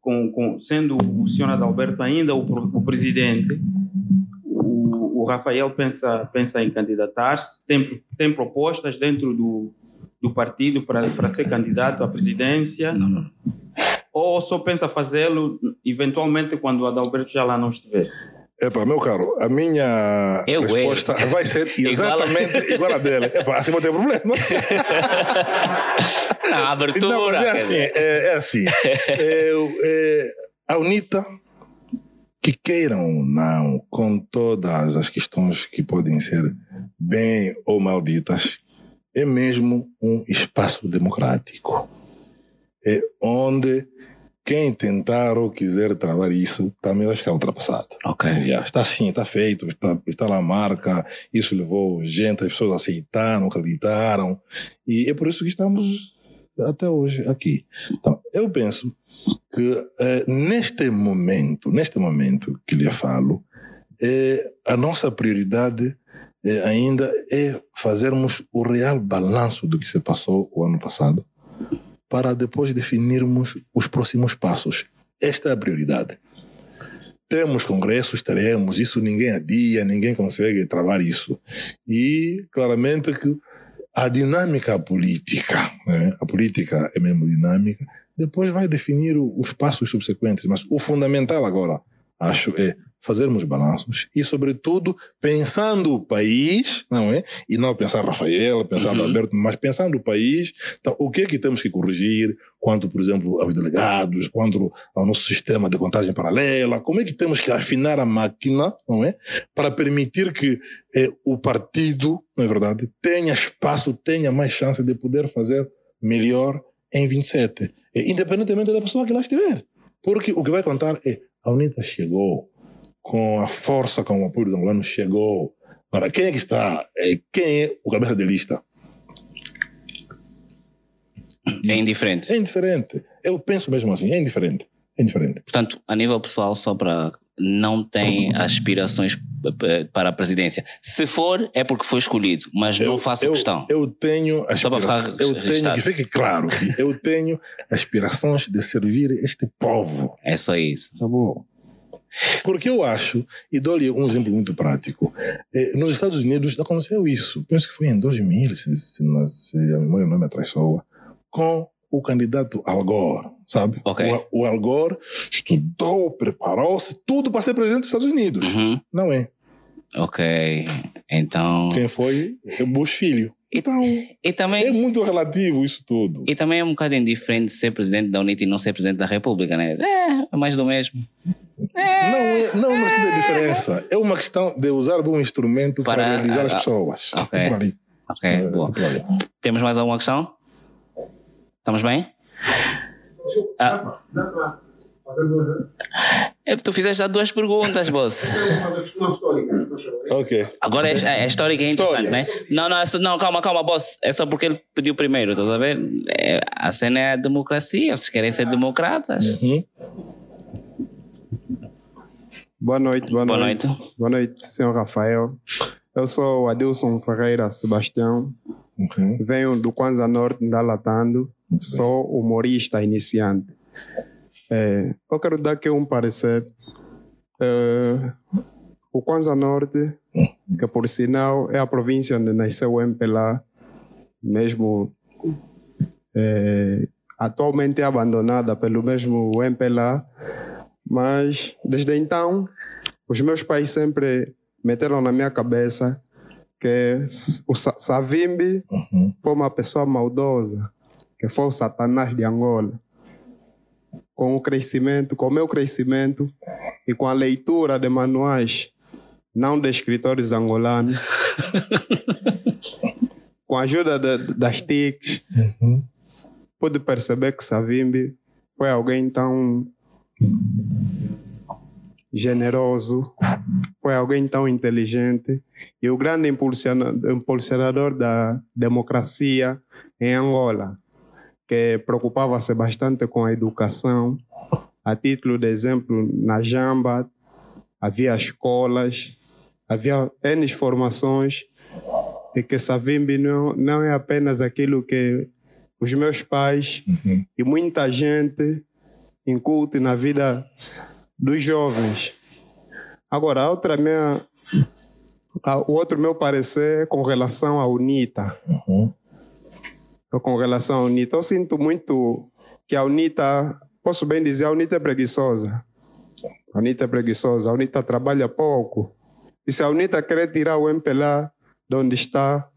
Speaker 4: com, com, sendo o senhor Adalberto ainda o, o presidente, o, o Rafael pensa, pensa em candidatar-se, tem, tem propostas dentro do, do partido para, para ser candidato à presidência,
Speaker 1: Não, não.
Speaker 4: Ou só pensa fazê-lo eventualmente quando o Adalberto já lá não estiver?
Speaker 2: Epa, meu caro, a minha
Speaker 1: Eu,
Speaker 2: resposta vai ser
Speaker 1: Igual a-
Speaker 2: exatamente igual a dele. Epa, assim vou ter problema.
Speaker 1: Não, a abertura.
Speaker 2: Não, mas é assim, é, é assim. É, é, a UNITA, que queiram ou não, com todas as questões que podem ser bem ou mal ditas, é mesmo um espaço democrático. É onde quem tentar ou quiser travar isso também vai ficar ultrapassado.
Speaker 1: Ok.
Speaker 2: Já, está assim, está feito, está, está lá a marca, isso levou gente, as pessoas aceitaram, acreditaram, e é por isso que estamos até hoje aqui. Então, eu penso que eh, neste momento, neste momento que lhe falo, eh, a nossa prioridade eh, ainda é fazermos o real balanço do que se passou o ano passado, para depois definirmos os próximos passos. Esta é a prioridade. Temos congressos, teremos, isso ninguém adia, ninguém consegue travar isso. E claramente que a dinâmica política, né? a política é mesmo dinâmica, depois vai definir os passos subsequentes. Mas o fundamental agora, acho, é fazermos balanços e, sobretudo, pensando o país, não é? E não pensar Rafael, pensar
Speaker 1: Uhum.
Speaker 2: Alberto, mas pensando o país, então, o que é que temos que corrigir quanto, por exemplo, aos delegados, quanto ao nosso sistema de contagem paralela, como é que temos que afinar a máquina, não é? Para permitir que eh, o partido, na verdade, tenha espaço, tenha mais chance de poder fazer melhor em 27, eh, independentemente da pessoa que lá estiver. Porque o que vai contar é a UNITA chegou com a força, com o apoio dos angolanos, chegou. Agora, quem é que está? Eh, Quem é o cabeça de lista?
Speaker 1: É indiferente.
Speaker 2: É indiferente. Eu penso mesmo assim, é indiferente. É indiferente.
Speaker 1: Portanto, a nível pessoal, só para. Não tem aspirações eh, para a presidência. Se for, é porque foi escolhido, mas não faço
Speaker 2: eu,
Speaker 1: questão.
Speaker 2: Eu tenho
Speaker 1: Só para ficar
Speaker 2: aspirações. Eu tenho, que fique claro, eu tenho aspirações de servir este povo.
Speaker 1: É só isso.
Speaker 2: Tá bom. Porque eu acho, e dou-lhe um exemplo muito prático, eh, nos Estados Unidos aconteceu isso, penso que foi em 2000, se, se, se a memória não me atraiçoa, com o candidato Al Gore, sabe?
Speaker 1: Ok.
Speaker 2: O, o Al Gore estudou, preparou-se, tudo para ser presidente dos Estados Unidos.
Speaker 1: Uhum.
Speaker 2: Não é.
Speaker 1: Ok. Então.
Speaker 2: Quem foi? É Bush Filho. Então,
Speaker 1: E
Speaker 2: é
Speaker 1: também,
Speaker 2: muito relativo isso tudo.
Speaker 1: e também é um bocado indiferente ser presidente da UNIT e não ser presidente da República, né? É, é mais do mesmo.
Speaker 2: Não é, não é uma questão de diferença. É uma questão de usar bom instrumento para,
Speaker 1: Para-
Speaker 2: realizar as
Speaker 1: ah,
Speaker 2: pessoas.
Speaker 1: ok.
Speaker 2: É por.
Speaker 1: Ok,
Speaker 2: É
Speaker 1: boa.
Speaker 2: por ali.
Speaker 1: Temos mais alguma questão? Estamos bem? Ah. É, tu fizeste já duas perguntas, boss.
Speaker 2: Ok.
Speaker 1: Agora é, é, a história que é interessante,
Speaker 2: História.
Speaker 1: né? Não, não, é não, calma, calma, boss. É só porque ele pediu primeiro, estás a ver? É, a cena é a democracia, vocês querem ser democratas.
Speaker 2: Uhum.
Speaker 5: Boa noite, boa,
Speaker 1: Boa
Speaker 5: noite.
Speaker 1: noite.
Speaker 5: Boa noite, senhor Rafael. Eu sou o Adilson Ferreira Sebastião,
Speaker 2: Uhum.
Speaker 5: venho do Kwanza Norte, da Latando,
Speaker 2: Muito bem.
Speaker 5: sou humorista iniciante. É, eu quero dar aqui um parecer. É, o Kwanza Norte, que por sinal é a província onde nasceu o MPLA, mesmo é, atualmente é abandonada pelo mesmo MPLA, mas desde então os meus pais sempre meteram na minha cabeça que o Sa- Savimbi
Speaker 2: Uhum.
Speaker 5: foi uma pessoa maldosa, que foi o Satanás de Angola. Com o crescimento, com o meu crescimento e com a leitura de manuais, não de escritores angolanos, com a ajuda de- das TICs,
Speaker 2: Uhum.
Speaker 5: pude perceber que Savimbi foi alguém tão generoso, foi alguém tão inteligente e o grande impulsiona- impulsionador da democracia em Angola, que preocupava-se bastante com a educação. A título de exemplo, na Jamba havia escolas, havia N formações e que Savimbi não, não é apenas aquilo que os meus pais
Speaker 2: Uhum.
Speaker 5: e muita gente inculte na vida dos jovens. Agora, a outra minha, a- o outro meu parecer é com relação à UNITA.
Speaker 2: Uhum.
Speaker 5: Com relação à UNITA, eu sinto muito que a UNITA, posso bem dizer, a UNITA é preguiçosa. A UNITA é preguiçosa, a UNITA trabalha pouco. E se a UNITA querer tirar o MPLA de onde está,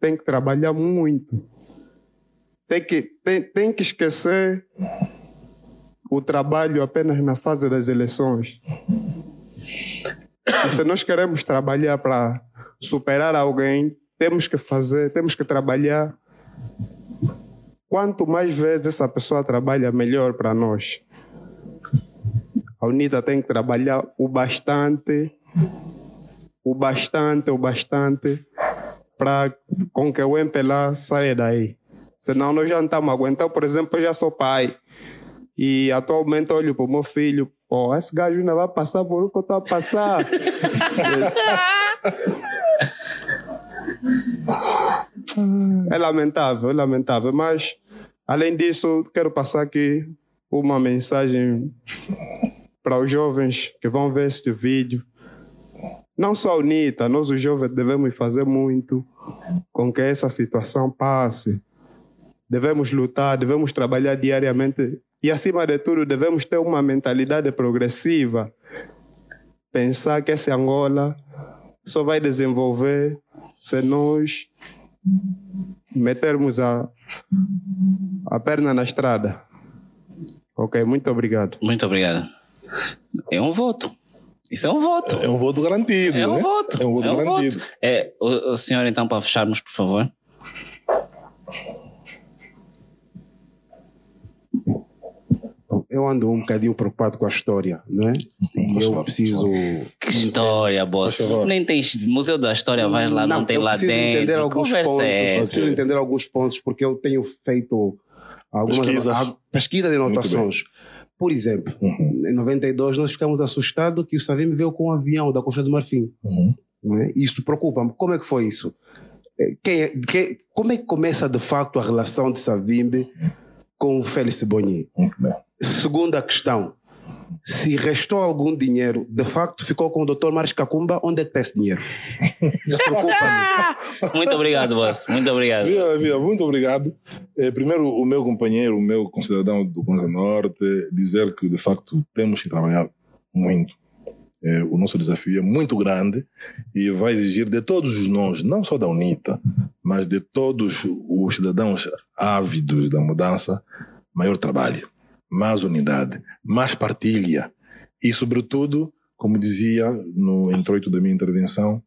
Speaker 5: tem que trabalhar muito. Tem que, tem, tem que esquecer o trabalho apenas na fase das eleições. E se nós queremos trabalhar para superar alguém, temos que fazer, temos que trabalhar. Quanto mais vezes essa pessoa trabalha, melhor para nós. A UNITA tem que trabalhar o bastante, o bastante, o bastante, para com que o MPLA saia daí. Senão nós já não estamos aguentando. Por exemplo, eu já sou pai. E atualmente olho para o meu filho, pô, esse gajo ainda vai passar por o que eu estou a passar. é lamentável, é lamentável. Mas, além disso, quero passar aqui uma mensagem para os jovens que vão ver este vídeo. Não só a UNITA, nós os jovens devemos fazer muito com que essa situação passe. Devemos lutar, devemos trabalhar diariamente e, acima de tudo, devemos ter uma mentalidade progressiva. Pensar que essa Angola só vai desenvolver se nós metermos a, a perna na estrada. Ok, muito obrigado.
Speaker 1: Muito obrigado. É um voto. Isso é um voto.
Speaker 2: É um voto garantido.
Speaker 1: É um
Speaker 2: né?
Speaker 1: voto.
Speaker 2: É um voto
Speaker 1: É um
Speaker 2: garantido.
Speaker 1: É, o, o senhor, então, para fecharmos, por favor.
Speaker 3: Eu ando um bocadinho preocupado com a história, né? E
Speaker 2: Por
Speaker 3: eu
Speaker 2: favor,
Speaker 3: preciso.
Speaker 1: Que história, boss. Nem tem Museu da História, vai lá, não, tem
Speaker 3: eu
Speaker 1: lá
Speaker 3: preciso
Speaker 1: dentro.
Speaker 3: entender alguns
Speaker 1: Conversa
Speaker 3: pontos.
Speaker 1: é
Speaker 3: Eu preciso entender alguns pontos, porque eu tenho feito algumas
Speaker 2: Pesquisas.
Speaker 3: a- pesquisas e
Speaker 2: Muito
Speaker 3: anotações. Por exemplo,
Speaker 2: Uhum.
Speaker 3: em 92 nós ficamos assustados que o Savim veio com um avião da Costa do Marfim.
Speaker 2: Uhum.
Speaker 3: não é? Isso preocupa-me. Como é que foi isso? Eh, Quem é- quem- como é que começa de facto a relação de Savimbi com o Félix Boni?
Speaker 2: Muito bem.
Speaker 3: Segunda questão. Se restou algum dinheiro, de facto ficou com o Dr. Maris Cacumba, onde é que está esse dinheiro?
Speaker 1: Muito obrigado, boss. Muito obrigado.
Speaker 2: Via, Via, muito obrigado. Eh, primeiro, o meu companheiro, o meu concidadão do Conza Norte, dizer que de facto temos que trabalhar muito. Eh, o nosso desafio é muito grande e vai exigir de todos os nós, não só da UNITA, mas de todos os cidadãos ávidos da mudança, maior trabalho, mais unidade, mais partilha. E, sobretudo, como dizia no introito da minha intervenção,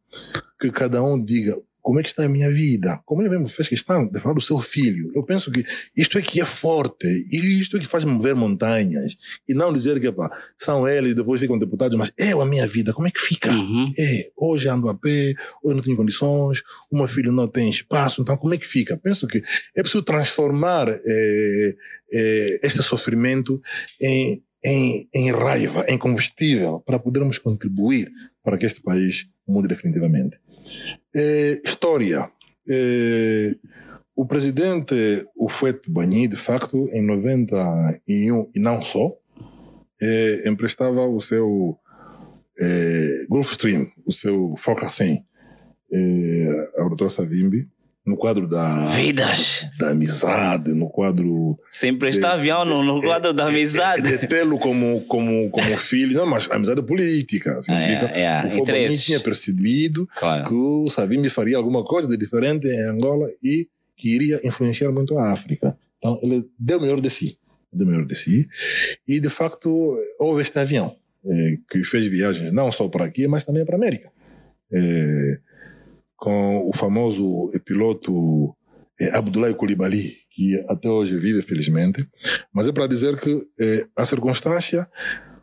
Speaker 2: que cada um diga como é que está a minha vida. Como ele mesmo fez questão de falar do seu filho. Eu penso que isto é que é forte, e isto é que faz mover montanhas. E não dizer que pá, são eles, depois ficam deputados, mas eu, a minha vida, como é que fica?
Speaker 1: Uhum.
Speaker 2: É, hoje ando a pé, hoje não tenho condições, o meu filho não tem espaço, então como é que fica? Penso que é preciso transformar eh, eh, este sofrimento em, em, em raiva, em combustível, para podermos contribuir para que este país mude definitivamente. Eh, história. Eh, o presidente, o Fuete Banhi, de facto, em 91, e não só, eh, emprestava o seu eh, Gulfstream, o seu Fokker-100, eh, ao Dr. Savimbi, no quadro da,
Speaker 1: Vidas.
Speaker 2: da amizade, no quadro
Speaker 1: Sem prestar avião no, no quadro da amizade.
Speaker 2: de tê-lo como, como, como filho, não, mas amizade política. Significa,
Speaker 1: É, é,
Speaker 2: o tinha percebido
Speaker 1: Claro.
Speaker 2: que o Savimbi faria alguma coisa de diferente em Angola e que iria influenciar muito a África. Então, ele deu o melhor de si. Deu o melhor de si. E, de facto, houve este avião eh, que fez viagens não só para aqui, mas também para a América. Eh, com o famoso piloto eh, Abdoulaye Coulibaly, que até hoje vive, felizmente. Mas é para dizer que eh, a circunstância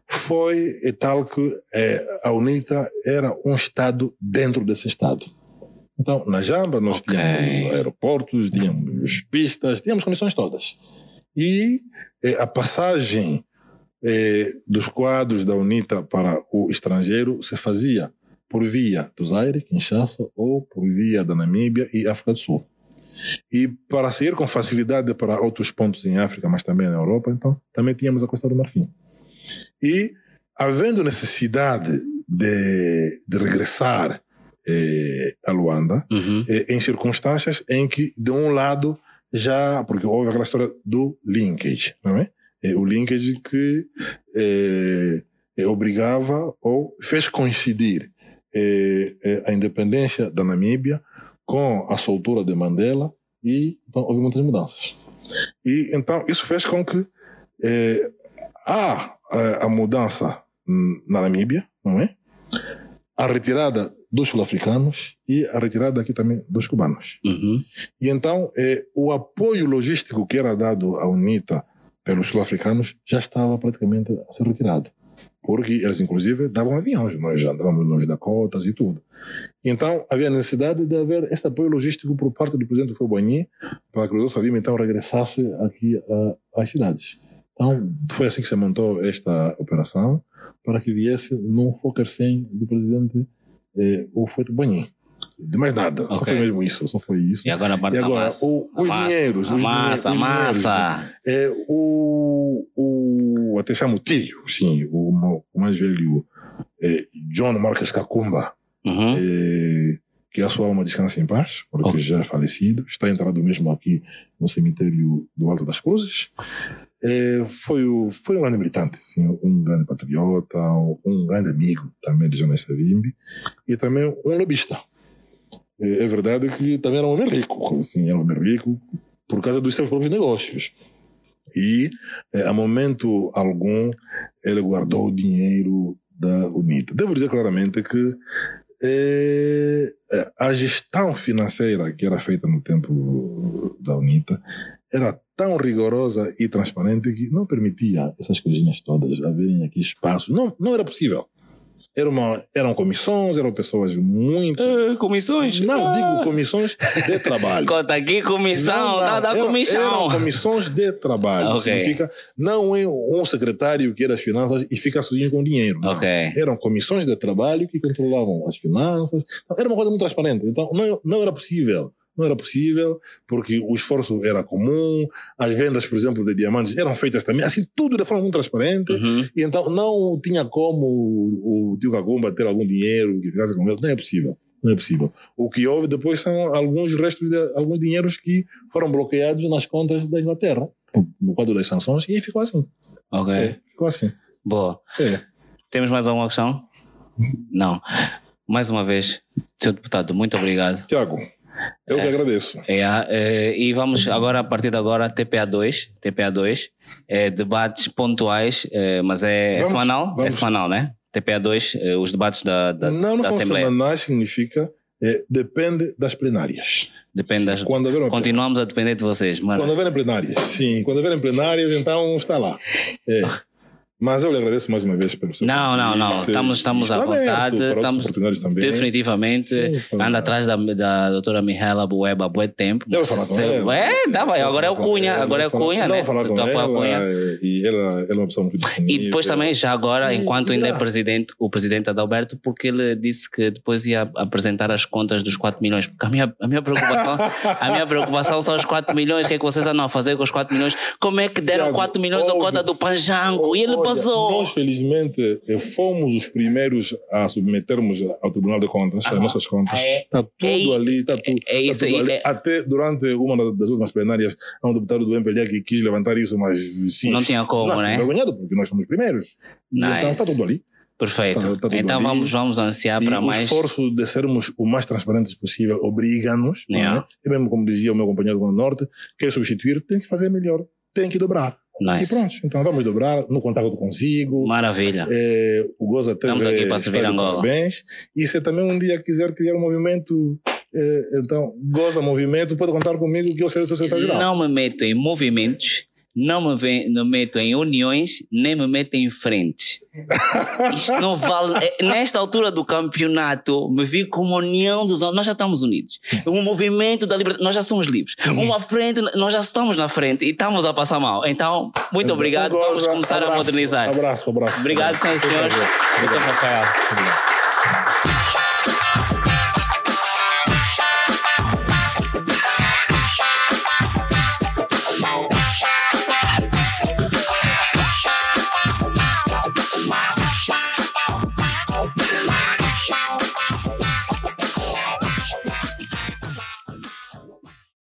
Speaker 2: foi eh, tal que eh, a UNITA era um Estado dentro desse Estado. Então, na Jamba, nós
Speaker 1: Ok.
Speaker 2: tínhamos aeroportos, tínhamos pistas, tínhamos condições todas. E eh, a passagem eh, dos quadros da UNITA para o estrangeiro se fazia por via do Zaire, Kinshasa, ou por via da Namíbia e África do Sul. E para sair com facilidade para outros pontos em África, mas também na Europa, então também tínhamos a Costa do Marfim. E havendo necessidade de, de regressar eh, a Luanda,
Speaker 1: Uhum.
Speaker 2: eh, em circunstâncias em que, de um lado, já. Porque houve aquela história do linkage, não é? Eh, o linkage que eh, eh, obrigava ou fez coincidir eh, a independência da Namíbia com a soltura de Mandela e então, houve muitas mudanças. E então isso fez com que eh, há eh, a mudança na Namíbia, não é? A retirada dos sul-africanos e a retirada aqui também dos cubanos.
Speaker 1: Uhum.
Speaker 2: E então, eh, o apoio logístico que era dado à UNITA pelos sul-africanos já estava praticamente a ser retirado. Porque eles, inclusive, davam aviões, nós já andávamos nos Dakotas e tudo. Então, havia necessidade de haver este apoio logístico por parte do presidente Fobani para que o Savim, então, regressasse aqui às cidades. Então, foi assim que se montou esta operação, para que viesse num Fokker 100 do presidente eh, o Boni. De mais nada, só
Speaker 1: Ok.
Speaker 2: foi mesmo isso, só foi isso.
Speaker 1: E agora a parte
Speaker 2: E
Speaker 1: da
Speaker 2: agora,
Speaker 1: massa.
Speaker 2: o-
Speaker 1: A
Speaker 2: os
Speaker 1: massa,
Speaker 2: dinheiros,
Speaker 1: A
Speaker 2: os
Speaker 1: massa, a
Speaker 2: dinhe-
Speaker 1: massa.
Speaker 2: É, o, o, até chamo tio, sim, o, o mais velho, é, John Marques Cacumba,
Speaker 1: Uhum.
Speaker 2: é, que a sua alma descansa em paz, porque
Speaker 1: Ok.
Speaker 2: já é falecido, está enterrado mesmo aqui no cemitério do Alto das Cruzes. É, foi, o, foi um grande militante, sim, um grande patriota, um grande amigo também de Jonas Savimbi, e também um lobista. É, é verdade que também era um homem rico, assim, era um homem rico por causa dos seus próprios negócios. E, eh, a momento algum, ele guardou o dinheiro da UNITA. Devo dizer claramente que eh, eh, a gestão financeira que era feita no tempo da UNITA era tão rigorosa e transparente que não permitia essas coisinhas todas haverem aqui espaço. Não, não era possível. Era uma, eram comissões, eram pessoas muito.
Speaker 1: Ah, comissões?
Speaker 2: Não,
Speaker 1: Ah.
Speaker 2: digo comissões de trabalho.
Speaker 1: Conta aqui comissão,
Speaker 2: Não, não,
Speaker 1: dá
Speaker 2: eram-
Speaker 1: comissão.
Speaker 2: Eram comissões de trabalho.
Speaker 1: Ok.
Speaker 2: Significa, não é um secretário que é das finanças e fica sozinho com o dinheiro. não.
Speaker 1: Ok.
Speaker 2: Eram comissões de trabalho que controlavam as finanças. Então, Era uma coisa muito transparente. Então, não, não era possível. Não era possível, porque o esforço era comum, as vendas, por exemplo, de diamantes eram feitas também, assim, tudo de forma muito transparente.
Speaker 1: Uhum.
Speaker 2: E então não tinha como o, o tio Gagomba ter algum dinheiro que ficasse com ele. Não é possível. Não é possível. O que houve depois são alguns restos de alguns dinheiros que foram bloqueados nas contas da Inglaterra, no quadro das sanções, e ficou assim.
Speaker 1: Ok.
Speaker 2: É, ficou assim.
Speaker 1: Boa.
Speaker 2: É.
Speaker 1: Temos mais alguma questão? Não. Mais uma vez, senhor deputado, muito obrigado.
Speaker 2: Tiago, eu que agradeço.
Speaker 1: É, é, e vamos agora, a partir de agora, TPA2, TPA2, é, debates pontuais, é, mas é, é
Speaker 2: Vamos,
Speaker 1: semanal? É
Speaker 2: vamos.
Speaker 1: semanal, né? TPA2, é, os debates da, da,
Speaker 2: não, não
Speaker 1: da
Speaker 2: são
Speaker 1: Assembleia.
Speaker 2: semanais, significa é, depende das plenárias.
Speaker 1: Depende das.
Speaker 2: Quando haver
Speaker 1: Continuamos a depender de vocês,
Speaker 2: Quando
Speaker 1: mano.
Speaker 2: houverem plenárias, sim. Quando houverem plenárias, então está lá. É. Mas eu lhe agradeço mais uma vez pelo seu
Speaker 1: Não, não, não. Estamos- estamos à vontade, estamos
Speaker 2: também.
Speaker 1: Definitivamente.
Speaker 2: Sim,
Speaker 1: Anda atrás da, da doutora Mihaela Bueba há muito tempo.
Speaker 2: Eu falar com ela.
Speaker 1: É, tá, agora é o Cunha, agora é o Cunha, né?
Speaker 2: vou falar com
Speaker 1: a
Speaker 2: ela. E ela, ela é uma pessoa muito disponível.
Speaker 1: E depois também, já agora, enquanto ainda é presidente, o presidente Adalberto, porque ele disse que depois ia apresentar as contas dos 4 milhões. Porque a minha, a minha preocupação, a minha preocupação são os 4 milhões. O que é que vocês andam a fazer com os 4 milhões? Como é que deram
Speaker 2: Tiago,
Speaker 1: 4 milhões à
Speaker 2: houve-
Speaker 1: conta do Panjango? E ele passou.
Speaker 2: Nós, felizmente, eh, fomos os primeiros a submetermos ao Tribunal de Contas as nossas contas.
Speaker 1: É.
Speaker 2: Está tudo
Speaker 1: É-
Speaker 2: ali, está tudo.
Speaker 1: é isso
Speaker 2: tá tudo
Speaker 1: aí,
Speaker 2: ali.
Speaker 1: é-
Speaker 2: Até durante uma das últimas plenárias, há um deputado do MPLA que quis levantar isso, mas sim.
Speaker 1: Não tinha como,
Speaker 2: não,
Speaker 1: né?
Speaker 2: Envergonhado, porque nós fomos os primeiros. E
Speaker 1: Nice.
Speaker 2: Então está tudo ali.
Speaker 1: Perfeito.
Speaker 2: Tá- tá
Speaker 1: então
Speaker 2: ali.
Speaker 1: vamos, vamos ansiar
Speaker 2: e
Speaker 1: para
Speaker 2: o
Speaker 1: mais.
Speaker 2: esforço de sermos o mais transparentes possível obriga-nos,
Speaker 1: Yeah.
Speaker 2: é? e mesmo como dizia o meu companheiro do Norte, quer substituir, tem que fazer melhor, tem que dobrar. E
Speaker 1: Nice.
Speaker 2: pronto, então vamos dobrar, no contato consigo.
Speaker 1: Maravilha.
Speaker 2: É, o Goza teve
Speaker 1: Estamos aqui para servir Angola.
Speaker 2: Parabéns. E se também um dia quiser criar um movimento, é, então, Goza Movimento, pode contar comigo que eu serei o seu secretário-geral.
Speaker 1: Não me meto em movimentos, não me, ve- não meto em uniões, nem me meto em frente. Isto não vale. é, Nesta altura do campeonato, me vi como união dos homens. Nós já estamos unidos. Um movimento da liberdade, nós já somos livres. Uma frente, nós já estamos na frente e estamos a passar mal. Então, muito obrigado. Vamos começar a
Speaker 2: abraço,
Speaker 1: modernizar.
Speaker 2: Abraço, abraço.
Speaker 1: Obrigado, senhoras e senhores.
Speaker 2: Obrigado.
Speaker 1: Muito.
Speaker 2: Obrigado.